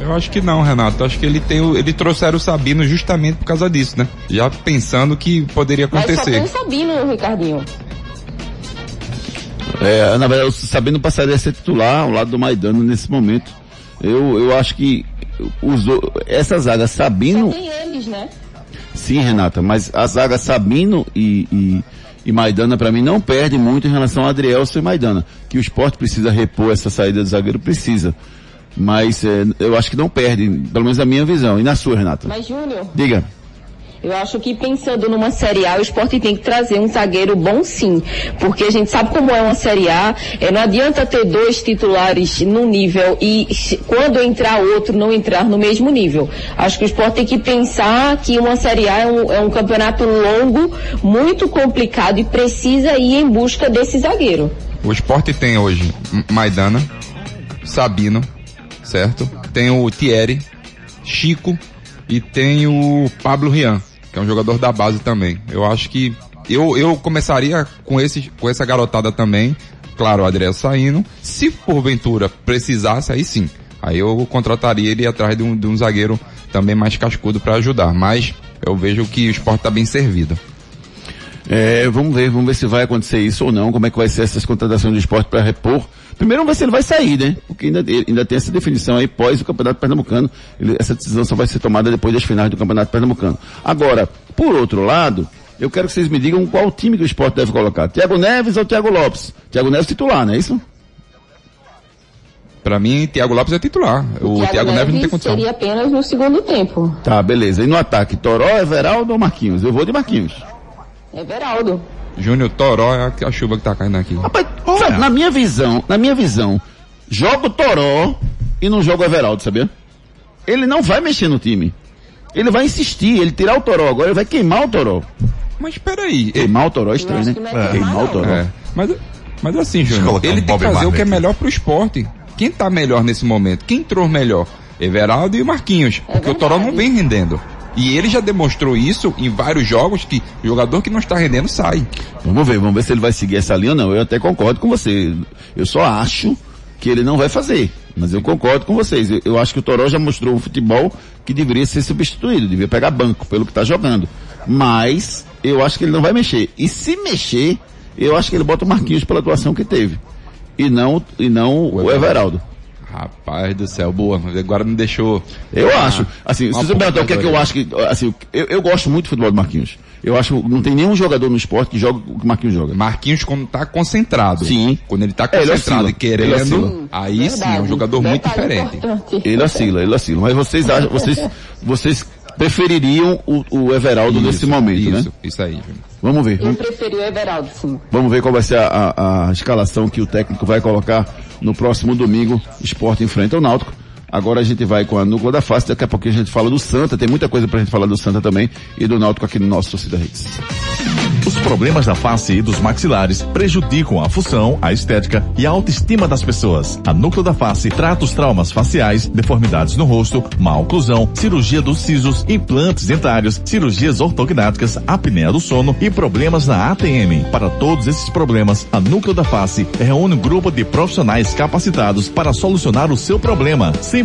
Eu acho que não, Renato. Acho que ele tem o, ele trouxeram o Sabino justamente por causa disso, né? Já pensando que poderia acontecer. Mas só tem o Sabino, Ricardinho. É, na verdade, o Sabino passaria a ser titular ao lado do Maidano nesse momento. Eu, eu acho que os, essa zaga Sabino. Só tem eles, né? Sim, Renata, mas a zaga Sabino e, e, e Maidana, para mim, não perde muito em relação a Adrielson e Maidana. Que o esporte precisa repor essa saída do zagueiro, precisa. Mas é, eu acho que não perde, pelo menos a minha visão. E na sua, Renata? Mas, Júnior. Diga. Eu acho que pensando numa Série A, o esporte tem que trazer um zagueiro bom sim. Porque a gente sabe como é uma Série A. É, não adianta ter dois titulares no nível e quando entrar outro não entrar no mesmo nível. Acho que o esporte tem que pensar que uma Série A é um, é um campeonato longo, muito complicado e precisa ir em busca desse zagueiro. O esporte tem hoje Maidana, Sabino, certo? Tem o Thierry, Chico e tem o Pablo Rian, que é um jogador da base também. Eu acho que eu, eu começaria com, esse, com essa garotada também. Claro, o Adriel saindo. Se porventura precisasse, aí sim. Aí eu contrataria ele atrás de um, de um zagueiro também mais cascudo para ajudar. Mas eu vejo que o esporte está bem servido. É, vamos ver, vamos ver se vai acontecer isso ou não, como é que vai ser essas contratações do esporte para repor. Primeiro vamos ver se ele vai sair, né? Porque ainda, ainda tem essa definição aí pós o Campeonato Pernambucano. Ele, essa decisão só vai ser tomada depois das finais do Campeonato Pernambucano. Agora, por outro lado, eu quero que vocês me digam qual time que o esporte deve colocar. Thiago Neves ou Thiago Lopes? Thiago Neves titular, não é isso? Para mim, Thiago Lopes é titular. O, o Thiago, Neves, Neves não tem condição. Seria apenas no segundo tempo. Tá, beleza. E no ataque, Toró, Everaldo ou Marquinhos? Eu vou de Marquinhos. Everaldo. Júnior Toró é a, chuva que tá caindo aqui. Rapaz, sabe, na minha visão, na minha visão, joga o Toró e não joga o Everaldo, sabia? Ele não vai mexer no time. Ele vai insistir, ele tirar o Toró agora, ele vai queimar o Toró. Mas peraí. Queimar o Toró é estranho, né? É. Queimar o Toró. É. Mas, mas assim, Júnior, ele um tem que fazer o que é melhor pro esporte. Quem tá melhor nesse momento? Quem entrou melhor? Everaldo e Marquinhos. É porque verdade. o Toró não vem rendendo. E ele já demonstrou isso em vários jogos que o jogador que não está rendendo sai. Vamos ver, vamos ver se ele vai seguir essa linha ou não. Eu até concordo com você. Eu só acho que ele não vai fazer. Mas eu concordo com vocês. Eu, eu acho que o Toró já mostrou um futebol que deveria ser substituído, deveria pegar banco pelo que está jogando. Mas eu acho que ele não vai mexer. E se mexer, eu acho que ele bota o Marquinhos pela atuação que teve. E não, e não o Everaldo. Rapaz do céu, boa, agora me deixou. Eu uma, acho. Assim, se você perguntar o que é que eu acho que. Assim, eu, eu gosto muito do futebol do Marquinhos. Eu acho que não tem nenhum jogador no esporte que joga o que o Marquinhos joga. Marquinhos quando tá concentrado. Sim. Quando ele tá concentrado é, ele e querendo, aí Verdade. sim, é um jogador Verdade muito diferente. Importante. Ele oscila, ele oscila. Mas vocês acham, vocês, vocês prefeririam o, o Everaldo isso, nesse momento, isso, né? Isso, isso aí. Vamos ver. Eu preferi o Everaldo, sim. Vamos ver qual vai ser a, a, a escalação que o técnico vai colocar no próximo domingo. Esporte enfrenta o Náutico. Agora a gente vai com a núcleo da face, daqui a pouquinho a gente fala do Santa, tem muita coisa pra gente falar do Santa também e do Náutico aqui no nosso Torcida Reis. Os problemas da face e dos maxilares prejudicam a função, a estética e a autoestima das pessoas. A Núcleo da Face trata os traumas faciais, deformidades no rosto, má oclusão, cirurgia dos sisos, implantes dentários, cirurgias ortognáticas, apneia do sono e problemas na ATM. Para todos esses problemas, a Núcleo da Face reúne um grupo de profissionais capacitados para solucionar o seu problema, sem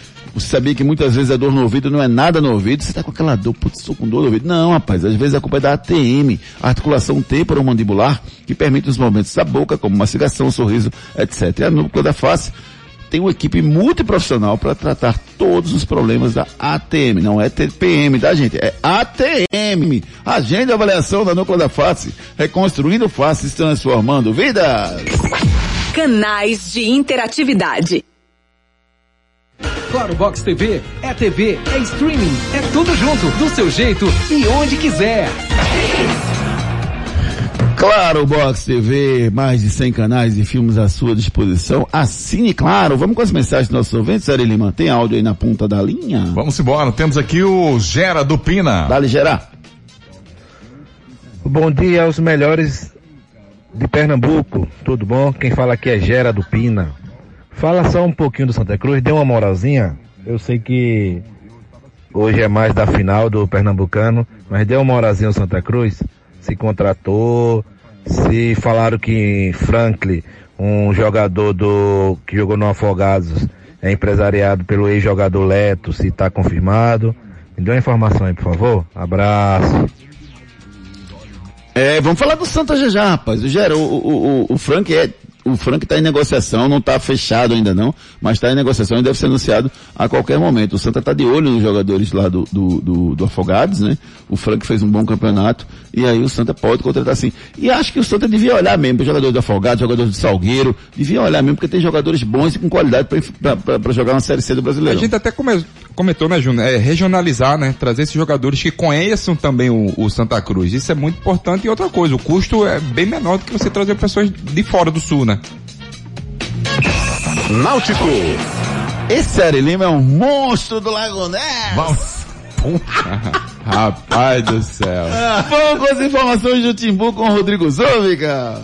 Você sabia que muitas vezes a dor no ouvido não é nada no ouvido? Você tá com aquela dor, putz, estou com dor no ouvido. Não, rapaz, às vezes a culpa é da ATM, articulação temporomandibular, que permite os movimentos da boca, como mastigação, sorriso, etc. E a Núcleo da Face tem uma equipe multiprofissional para tratar todos os problemas da ATM. Não é TPM, tá, gente? É ATM. Agenda avaliação da núcleo da face. Reconstruindo faces, transformando vidas. Canais de interatividade. Claro Box TV é TV, é streaming, é tudo junto, do seu jeito e onde quiser. Claro, Box TV, mais de 100 canais e filmes à sua disposição. Assine, claro. Vamos com as mensagens dos nossos ouvintes, Ari Lima. Tem áudio aí na ponta da linha? Vamos embora. Temos aqui o Gera do Pina. Dale, Gera. Bom dia aos melhores de Pernambuco. Tudo bom? Quem fala aqui é Gera do Pina. Fala só um pouquinho do Santa Cruz. Dê uma moralzinha. Eu sei que hoje é mais da final do Pernambucano, mas dê uma moralzinha ao Santa Cruz se contratou, se falaram que Franklin, um jogador do que jogou no Afogados, é empresariado pelo ex-jogador Leto, se está confirmado. Me dê uma informação aí, por favor. Abraço. É, vamos falar do Santa já já, rapaz. O, o, o, o, o Frank é o Frank está em negociação, não está fechado ainda não, mas está em negociação e deve ser anunciado a qualquer momento. O Santa está de olho nos jogadores lá do, do, do, do, Afogados, né? O Frank fez um bom campeonato e aí o Santa pode contratar sim. E acho que o Santa devia olhar mesmo para jogador do Afogados, jogador do Salgueiro, devia olhar mesmo porque tem jogadores bons e com qualidade para jogar uma Série C do Brasileiro. A gente até come, comentou, né, Júnior? É regionalizar, né? Trazer esses jogadores que conheçam também o, o Santa Cruz. Isso é muito importante e outra coisa, o custo é bem menor do que você trazer pessoas de fora do Sul, né? Náutico. Esse Ari Lima é um monstro do Lago Ness. Rapaz do céu. Vamos com as informações do Timbu com o Rodrigo Zôvica.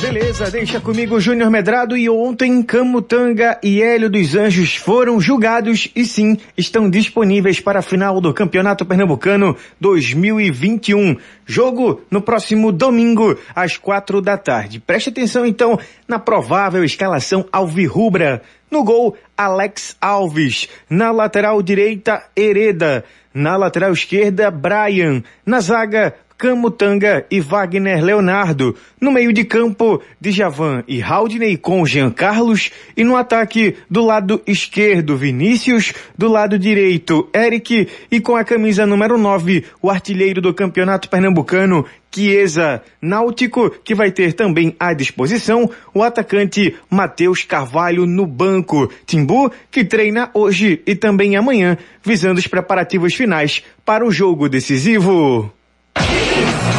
Beleza, deixa comigo Júnior Medrado e ontem Camutanga e Hélio dos Anjos foram julgados e sim, estão disponíveis para a final do Campeonato Pernambucano 2021. Jogo no próximo domingo, às quatro da tarde. Preste atenção então na provável escalação alvirrubra. No gol, Alex Alves. Na lateral direita, Hereda. Na lateral esquerda, Brian. Na zaga, Camutanga e Wagner Leonardo. No meio de campo, Djavan e Haldney com Jean Carlos. E no ataque, do lado esquerdo, Vinícius. Do lado direito, Eric. E com a camisa número 9, o artilheiro do campeonato pernambucano, Chiesa Náutico, que vai ter também à disposição o atacante Matheus Carvalho no banco. Timbu, que treina hoje e também amanhã, visando os preparativos finais para o jogo decisivo.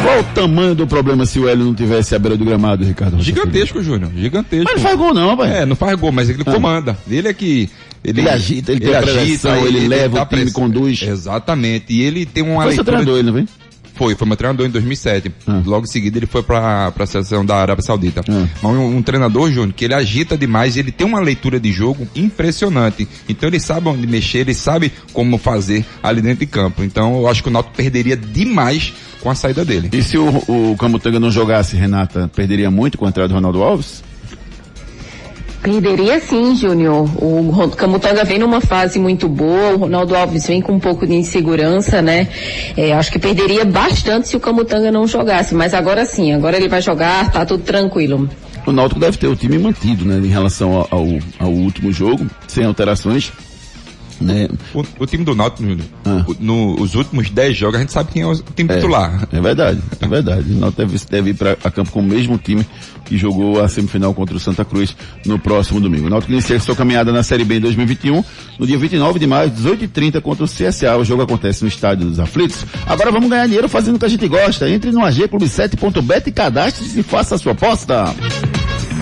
Qual o tamanho do problema se o Hélio não tivesse a beira do gramado, Ricardo? Gigantesco, Júnior. Gigantesco. Mas não faz gol não, pai. É, não faz gol, mas ele ah. comanda. Ele é que... Ele, ele agita, ele, ele agita, ele, ele leva ele o time, conduz. Exatamente. E ele tem uma Foi leitura... treinador, ele não vem? Foi, foi meu treinador em 2007. Ah. Logo em seguida ele foi para a seleção da Arábia Saudita. Ah. Mas um, um, treinador, Júnior, que ele agita demais, ele tem uma leitura de jogo impressionante. Então ele sabe onde mexer, ele sabe como fazer ali dentro de campo. Então eu acho que o Náutico perderia demais com a saída dele. E se o, o Camutanga não jogasse, Renata, perderia muito com a entrada do Ronaldo Alves? Perderia sim, Júnior. O Camutanga vem numa fase muito boa, o Ronaldo Alves vem com um pouco de insegurança, né? É, acho que perderia bastante se o Camutanga não jogasse, mas agora sim, agora ele vai jogar, tá tudo tranquilo. O Náutico deve ter o time mantido, né, em relação ao, ao, ao último jogo, sem alterações. Né? O, o, time do Náutico, ah. nos últimos 10 jogos, a gente sabe quem é o time é, titular. É verdade, é verdade. O Náutico deve, deve ir para a campo com o mesmo time que jogou a semifinal contra o Santa Cruz no próximo domingo. O Náutico inicia sua caminhada na Série B em 2021, no dia 29 de maio, 18h30 contra o CSA. O jogo acontece no Estádio dos Aflitos. Agora vamos ganhar dinheiro fazendo o que a gente gosta. Entre no AG Clube 7.bet e cadastre-se e faça a sua aposta.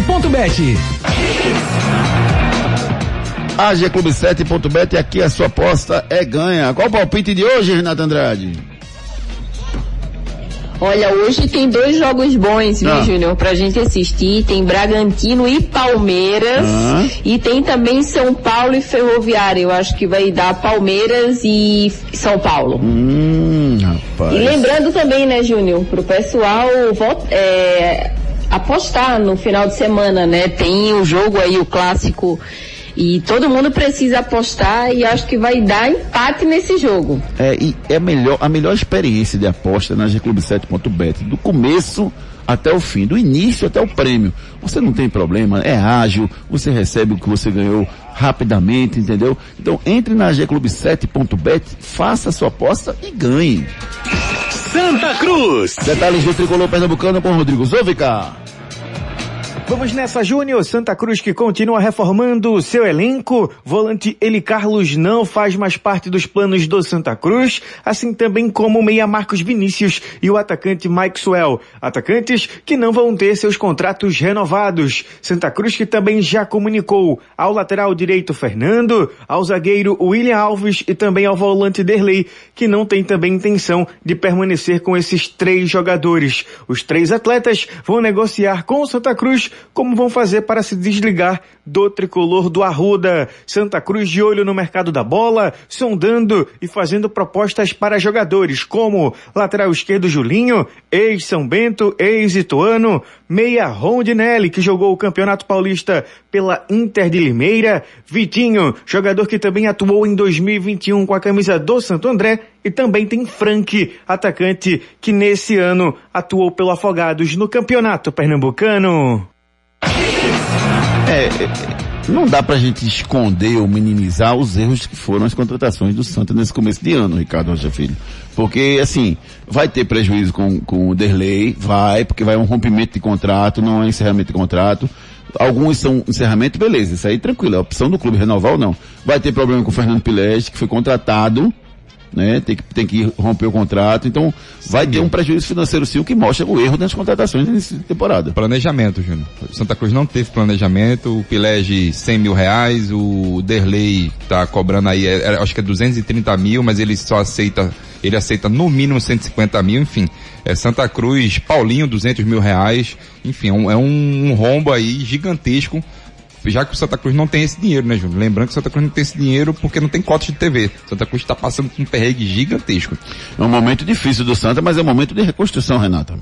www.agclub7.bet. AGClube7.bet, aqui a sua aposta é ganha. Qual o palpite de hoje, Renato Andrade? Olha, hoje tem dois jogos bons, viu, Ah. Júnior, pra gente assistir. Tem Bragantino e Palmeiras. Ah. E tem também São Paulo e Ferroviária. Eu acho que vai dar Palmeiras e São Paulo. Hum, rapaz. E lembrando também, né, Júnior, pro pessoal é, apostar no final de semana, né? Tem o jogo aí, o clássico. E todo mundo precisa apostar e acho que vai dar empate nesse jogo. É, e é melhor, a melhor experiência de aposta na gclub7.bet, do começo até o fim, do início até o prêmio. Você não tem problema, é ágil, você recebe o que você ganhou rapidamente, entendeu? Então entre na gclub7.bet, faça a sua aposta e ganhe. Santa Cruz. Detalhes do tricolor pernambucano com Rodrigo Zovica. Vamos nessa, Júnior. Santa Cruz que continua reformando o seu elenco. Volante Eli Carlos não faz mais parte dos planos do Santa Cruz, assim também como o meia Marcos Vinícius e o atacante Mike Swell. Atacantes que não vão ter seus contratos renovados. Santa Cruz que também já comunicou ao lateral direito Fernando, ao zagueiro William Alves e também ao volante Derlei, que não tem também intenção de permanecer com esses três jogadores. Os três atletas vão negociar com o Santa Cruz como vão fazer para se desligar do tricolor do Arruda. Santa Cruz de olho no mercado da bola, sondando e fazendo propostas para jogadores como lateral esquerdo Julinho, ex-São Bento, ex-Ituano, meia Rondinelli, que jogou o Campeonato Paulista pela Inter de Limeira, Vitinho, jogador que também atuou em 2021 com a camisa do Santo André, e também tem Frank, atacante que nesse ano atuou pelo Afogados no Campeonato Pernambucano. É, é, não dá pra gente esconder ou minimizar os erros que foram as contratações do Santa nesse começo de ano, Ricardo Rocha Filho. Porque, assim, vai ter prejuízo com, com o Derlei, vai, porque vai um rompimento de contrato, não é encerramento de contrato. Alguns são encerramento, beleza, isso aí tranquilo, é opção do clube renovar ou não. Vai ter problema com o Fernando Pileste, que foi contratado, né? Tem que, tem que romper o contrato, então vai ter um prejuízo financeiro sim, o que mostra o erro das contratações nessa temporada. Planejamento, Júnior. Santa Cruz não teve planejamento, o Pilege 100 mil reais, o Derlei tá cobrando aí, é, é, acho que é 230 mil, mas ele só aceita, ele aceita no mínimo 150 mil, enfim. É Santa Cruz, Paulinho 200 mil reais, enfim, é um, é um rombo aí gigantesco já que o Santa Cruz não tem esse dinheiro, né, Júnior? Lembrando que o Santa Cruz não tem esse dinheiro porque não tem cotas de TV. Santa Cruz está passando por um perrengue gigantesco. É um momento difícil do Santa, mas é um momento de reconstrução, Renata.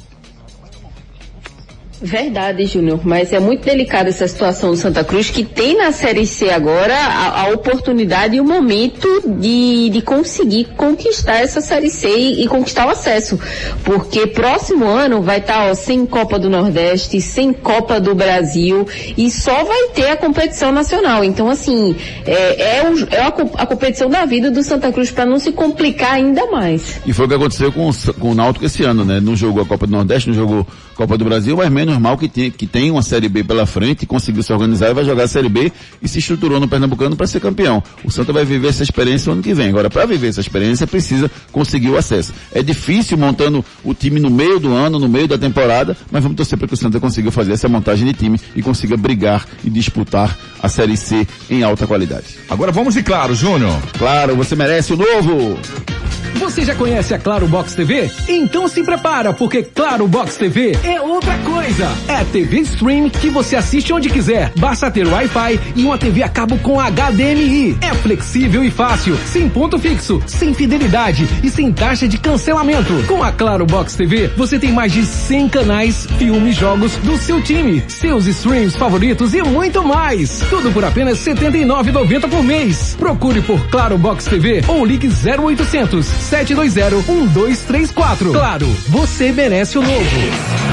Verdade, Júnior, mas é muito delicada essa situação do Santa Cruz, que tem na Série C agora a, a oportunidade e o momento de, de conseguir conquistar essa Série C e, e conquistar o acesso. Porque próximo ano vai estar ó, sem Copa do Nordeste, sem Copa do Brasil e só vai ter a competição nacional. Então, assim, é, é, o- é a, a competição da vida do Santa Cruz para não se complicar ainda mais. E foi o que aconteceu com, com o Náutico esse ano, né? Não jogou a Copa do Nordeste, não jogou Copa do Brasil, mas menos mal que tem, que tem uma Série B pela frente, conseguiu se organizar e vai jogar a Série B e se estruturou no Pernambucano para ser campeão. O Santa vai viver essa experiência ano que vem. Agora, para viver essa experiência, precisa conseguir o acesso. É difícil montando o time no meio do ano, no meio da temporada, mas vamos torcer para que o Santa consiga fazer essa montagem de time e consiga brigar e disputar a Série C em alta qualidade. Agora vamos de Claro, Júnior. Claro, você merece o novo! Você já conhece a Claro Box TV? Então se prepara, porque Claro Box TV é outra coisa. É TV Stream que você assiste onde quiser. Basta ter Wi-Fi e uma TV a cabo com HDMI. É flexível e fácil, sem ponto fixo, sem fidelidade e sem taxa de cancelamento. Com a Claro Box TV, você tem mais de 100 canais, filmes, jogos do seu time, seus streams favoritos e muito mais. Tudo por apenas R$ 79,90 por mês. Procure por Claro Box TV ou ligue 0800 720 1234. Claro, você merece o novo.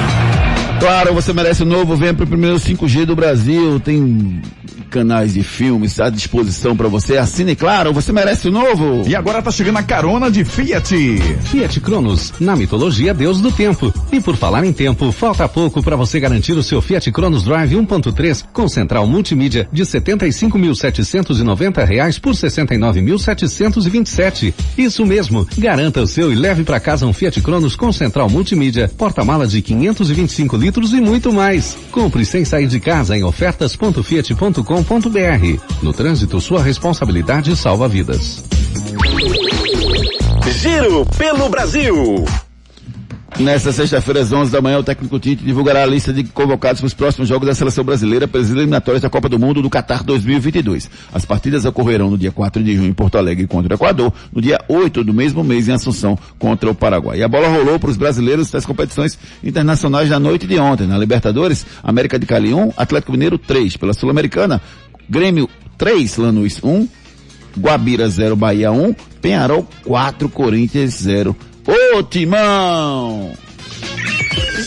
Claro, você merece o novo, venha pro primeiro 5G do Brasil, tem canais de filmes à disposição para você. Assine Claro, você merece o novo. E agora tá chegando a carona de Fiat. Fiat Cronos, na mitologia Deus do tempo. E por falar em tempo, falta pouco para você garantir o seu Fiat Cronos Drive 1.3 com central multimídia de 75.790 reais por R$ 69.727. Isso mesmo, garanta o seu e leve para casa um Fiat Cronos com central multimídia, porta-mala de 525 litros e muito mais. Compre sem sair de casa em ofertas.fiat.com no trânsito, sua responsabilidade salva vidas. Giro pelo Brasil. Nesta sexta-feira, às 11 da manhã, o técnico Tite divulgará a lista de convocados para os próximos jogos da seleção brasileira pelas eliminatórias da Copa do Mundo do Qatar 2022. As partidas ocorrerão no dia 4 de junho em Porto Alegre contra o Equador, no dia 8 do mesmo mês em Assunção contra o Paraguai. E a bola rolou para os brasileiros das competições internacionais da noite de ontem. Na Libertadores, América de Cali 1, Atlético Mineiro 3. Pela Sul-Americana, Grêmio 3, Lanús 1, Guabira 0, Bahia 1, Penharol 4, Corinthians 0. Ô Timão!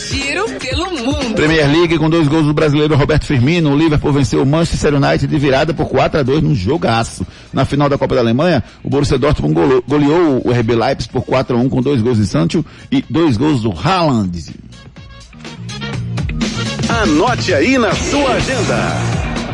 Giro pelo mundo. Premier League com dois gols do brasileiro Roberto Firmino, o Liverpool venceu o Manchester United de virada por 4 a 2 num jogaço. Na final da Copa da Alemanha, o Borussia Dortmund goleou, goleou o RB Leipzig por 4 a 1 com dois gols de Sancho e dois gols do Haaland. Anote aí na sua agenda.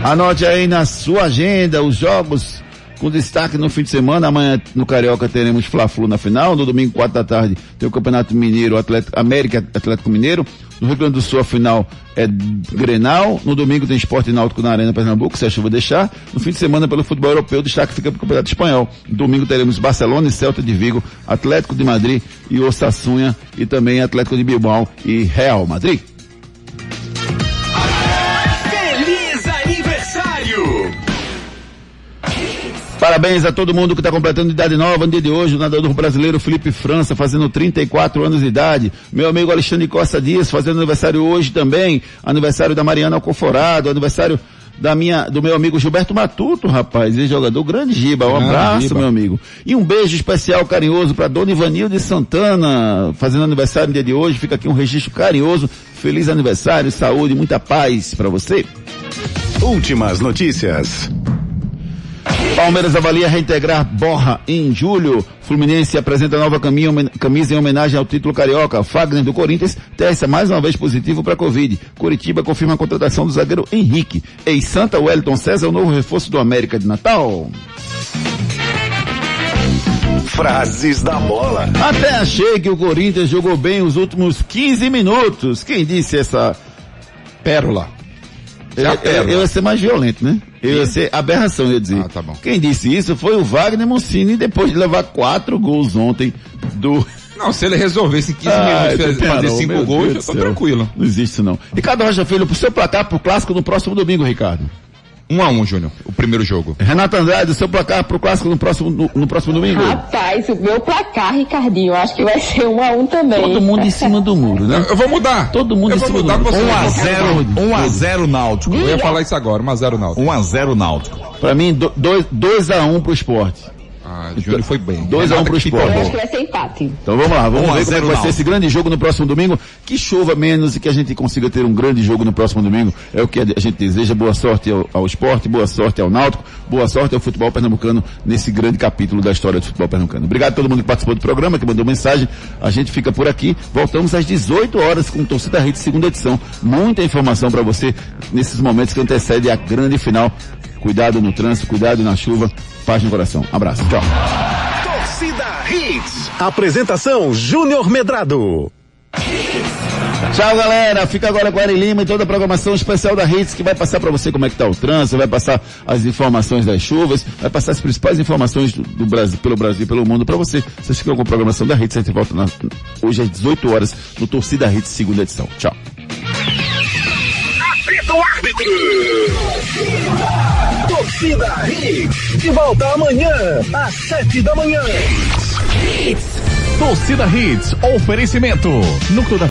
Anote aí na sua agenda os jogos com destaque no fim de semana. Amanhã no Carioca teremos Fla-Flu na final. No domingo, 4 da tarde, tem o Campeonato Mineiro, Atlético, América Atlético Mineiro. No Rio Grande do Sul, a final é Grenal. No domingo tem Esporte Náutico na Arena Pernambuco, se a chuva deixar. No fim de semana, pelo futebol europeu, o destaque fica para o Campeonato Espanhol. No domingo teremos Barcelona e Celta de Vigo, Atlético de Madrid e Osassunha e também Atlético de Bilbao e Real Madrid. Parabéns a todo mundo que está completando idade nova no dia de hoje. O nadador brasileiro Felipe França fazendo 34 anos de idade. Meu amigo Alexandre Costa Dias fazendo aniversário hoje também. Aniversário da Mariana Alcoforado. Aniversário da minha, do meu amigo Gilberto Matuto, rapaz, ex-jogador grande Giba. Um Grande abraço, Giba. meu amigo. E um beijo especial carinhoso para Dona Ivanilde Santana, fazendo aniversário no dia de hoje. Fica aqui um registro carinhoso. Feliz aniversário, saúde, muita paz para você. Últimas notícias. Palmeiras avalia reintegrar Borra em julho. Fluminense apresenta nova caminho- camisa em homenagem ao título carioca. Fagner do Corinthians testa mais uma vez positivo para Covid. Curitiba confirma a contratação do zagueiro Henrique. Ex-Santa Wellington César, o novo reforço do América de Natal. Frases da bola. Até achei que o Corinthians jogou bem os últimos 15 minutos. Quem disse essa pérola? Eu, É eu- pérola. eu ia ser mais violento, né? Eu ia ser aberração, eu ia dizer. Ah, tá bom. Quem disse isso foi o Wagner Mancini, depois de levar quatro gols ontem do... Não, se ele resolvesse em 15 Ai, minutos fazer- fazer cinco gols, Deus eu tô tranquilo. Não existe isso não. Ricardo Rocha Filho, pro seu placar pro clássico no próximo domingo, Ricardo. Um a um, Júnior. O primeiro jogo. Renato Andrade, o seu placar pro clássico no próximo, no, no próximo domingo. Rapaz, o meu placar, Ricardinho, acho que vai ser um a um também. Todo mundo em cima do muro, né? Eu vou mudar. Todo mundo Eu em cima mudar do muro. você. 1 a Eu vou 0, mudar. 1 a 0 Náutico. Eu ia falar isso agora, 1 a 0 Náutico. 1 a 0 Náutico. Pra mim, 2 a 1 um pro esporte. Ah, Júnior foi bem. 2 a 1 um pro esporte. Eu acho que vai ser empate. Então vamos lá, vamos 1 a ver como é 0 que vai ser esse grande jogo no próximo domingo. Que chova menos e que a gente consiga ter um grande jogo no próximo domingo. É o que a gente deseja. Boa sorte ao, ao esporte, boa sorte ao Náutico, boa sorte ao futebol pernambucano nesse grande capítulo da história do futebol pernambucano. Obrigado a todo mundo que participou do programa, que mandou mensagem. A gente fica por aqui. Voltamos às 18 horas com Torcida Rede, segunda edição. Muita informação para você nesses momentos que antecedem a grande final. Cuidado no trânsito, cuidado na chuva. Paz no coração. Abraço. Tchau. Torcida Hits. Apresentação Júnior Medrado. Tchau, galera. Fica agora com a Ari Lima e toda a programação especial da Hits que vai passar para você como é que tá o trânsito, vai passar as informações das chuvas, vai passar as principais informações do, do Brasil, pelo Brasil e pelo mundo para você. Vocês ficam com a programação da Hits, a gente volta na- hoje às 18 horas no Torcida Hits, segunda edição. Tchau. Torcida Hits. De volta amanhã, às sete da manhã. Torcida Hits, oferecimento. Núcleo da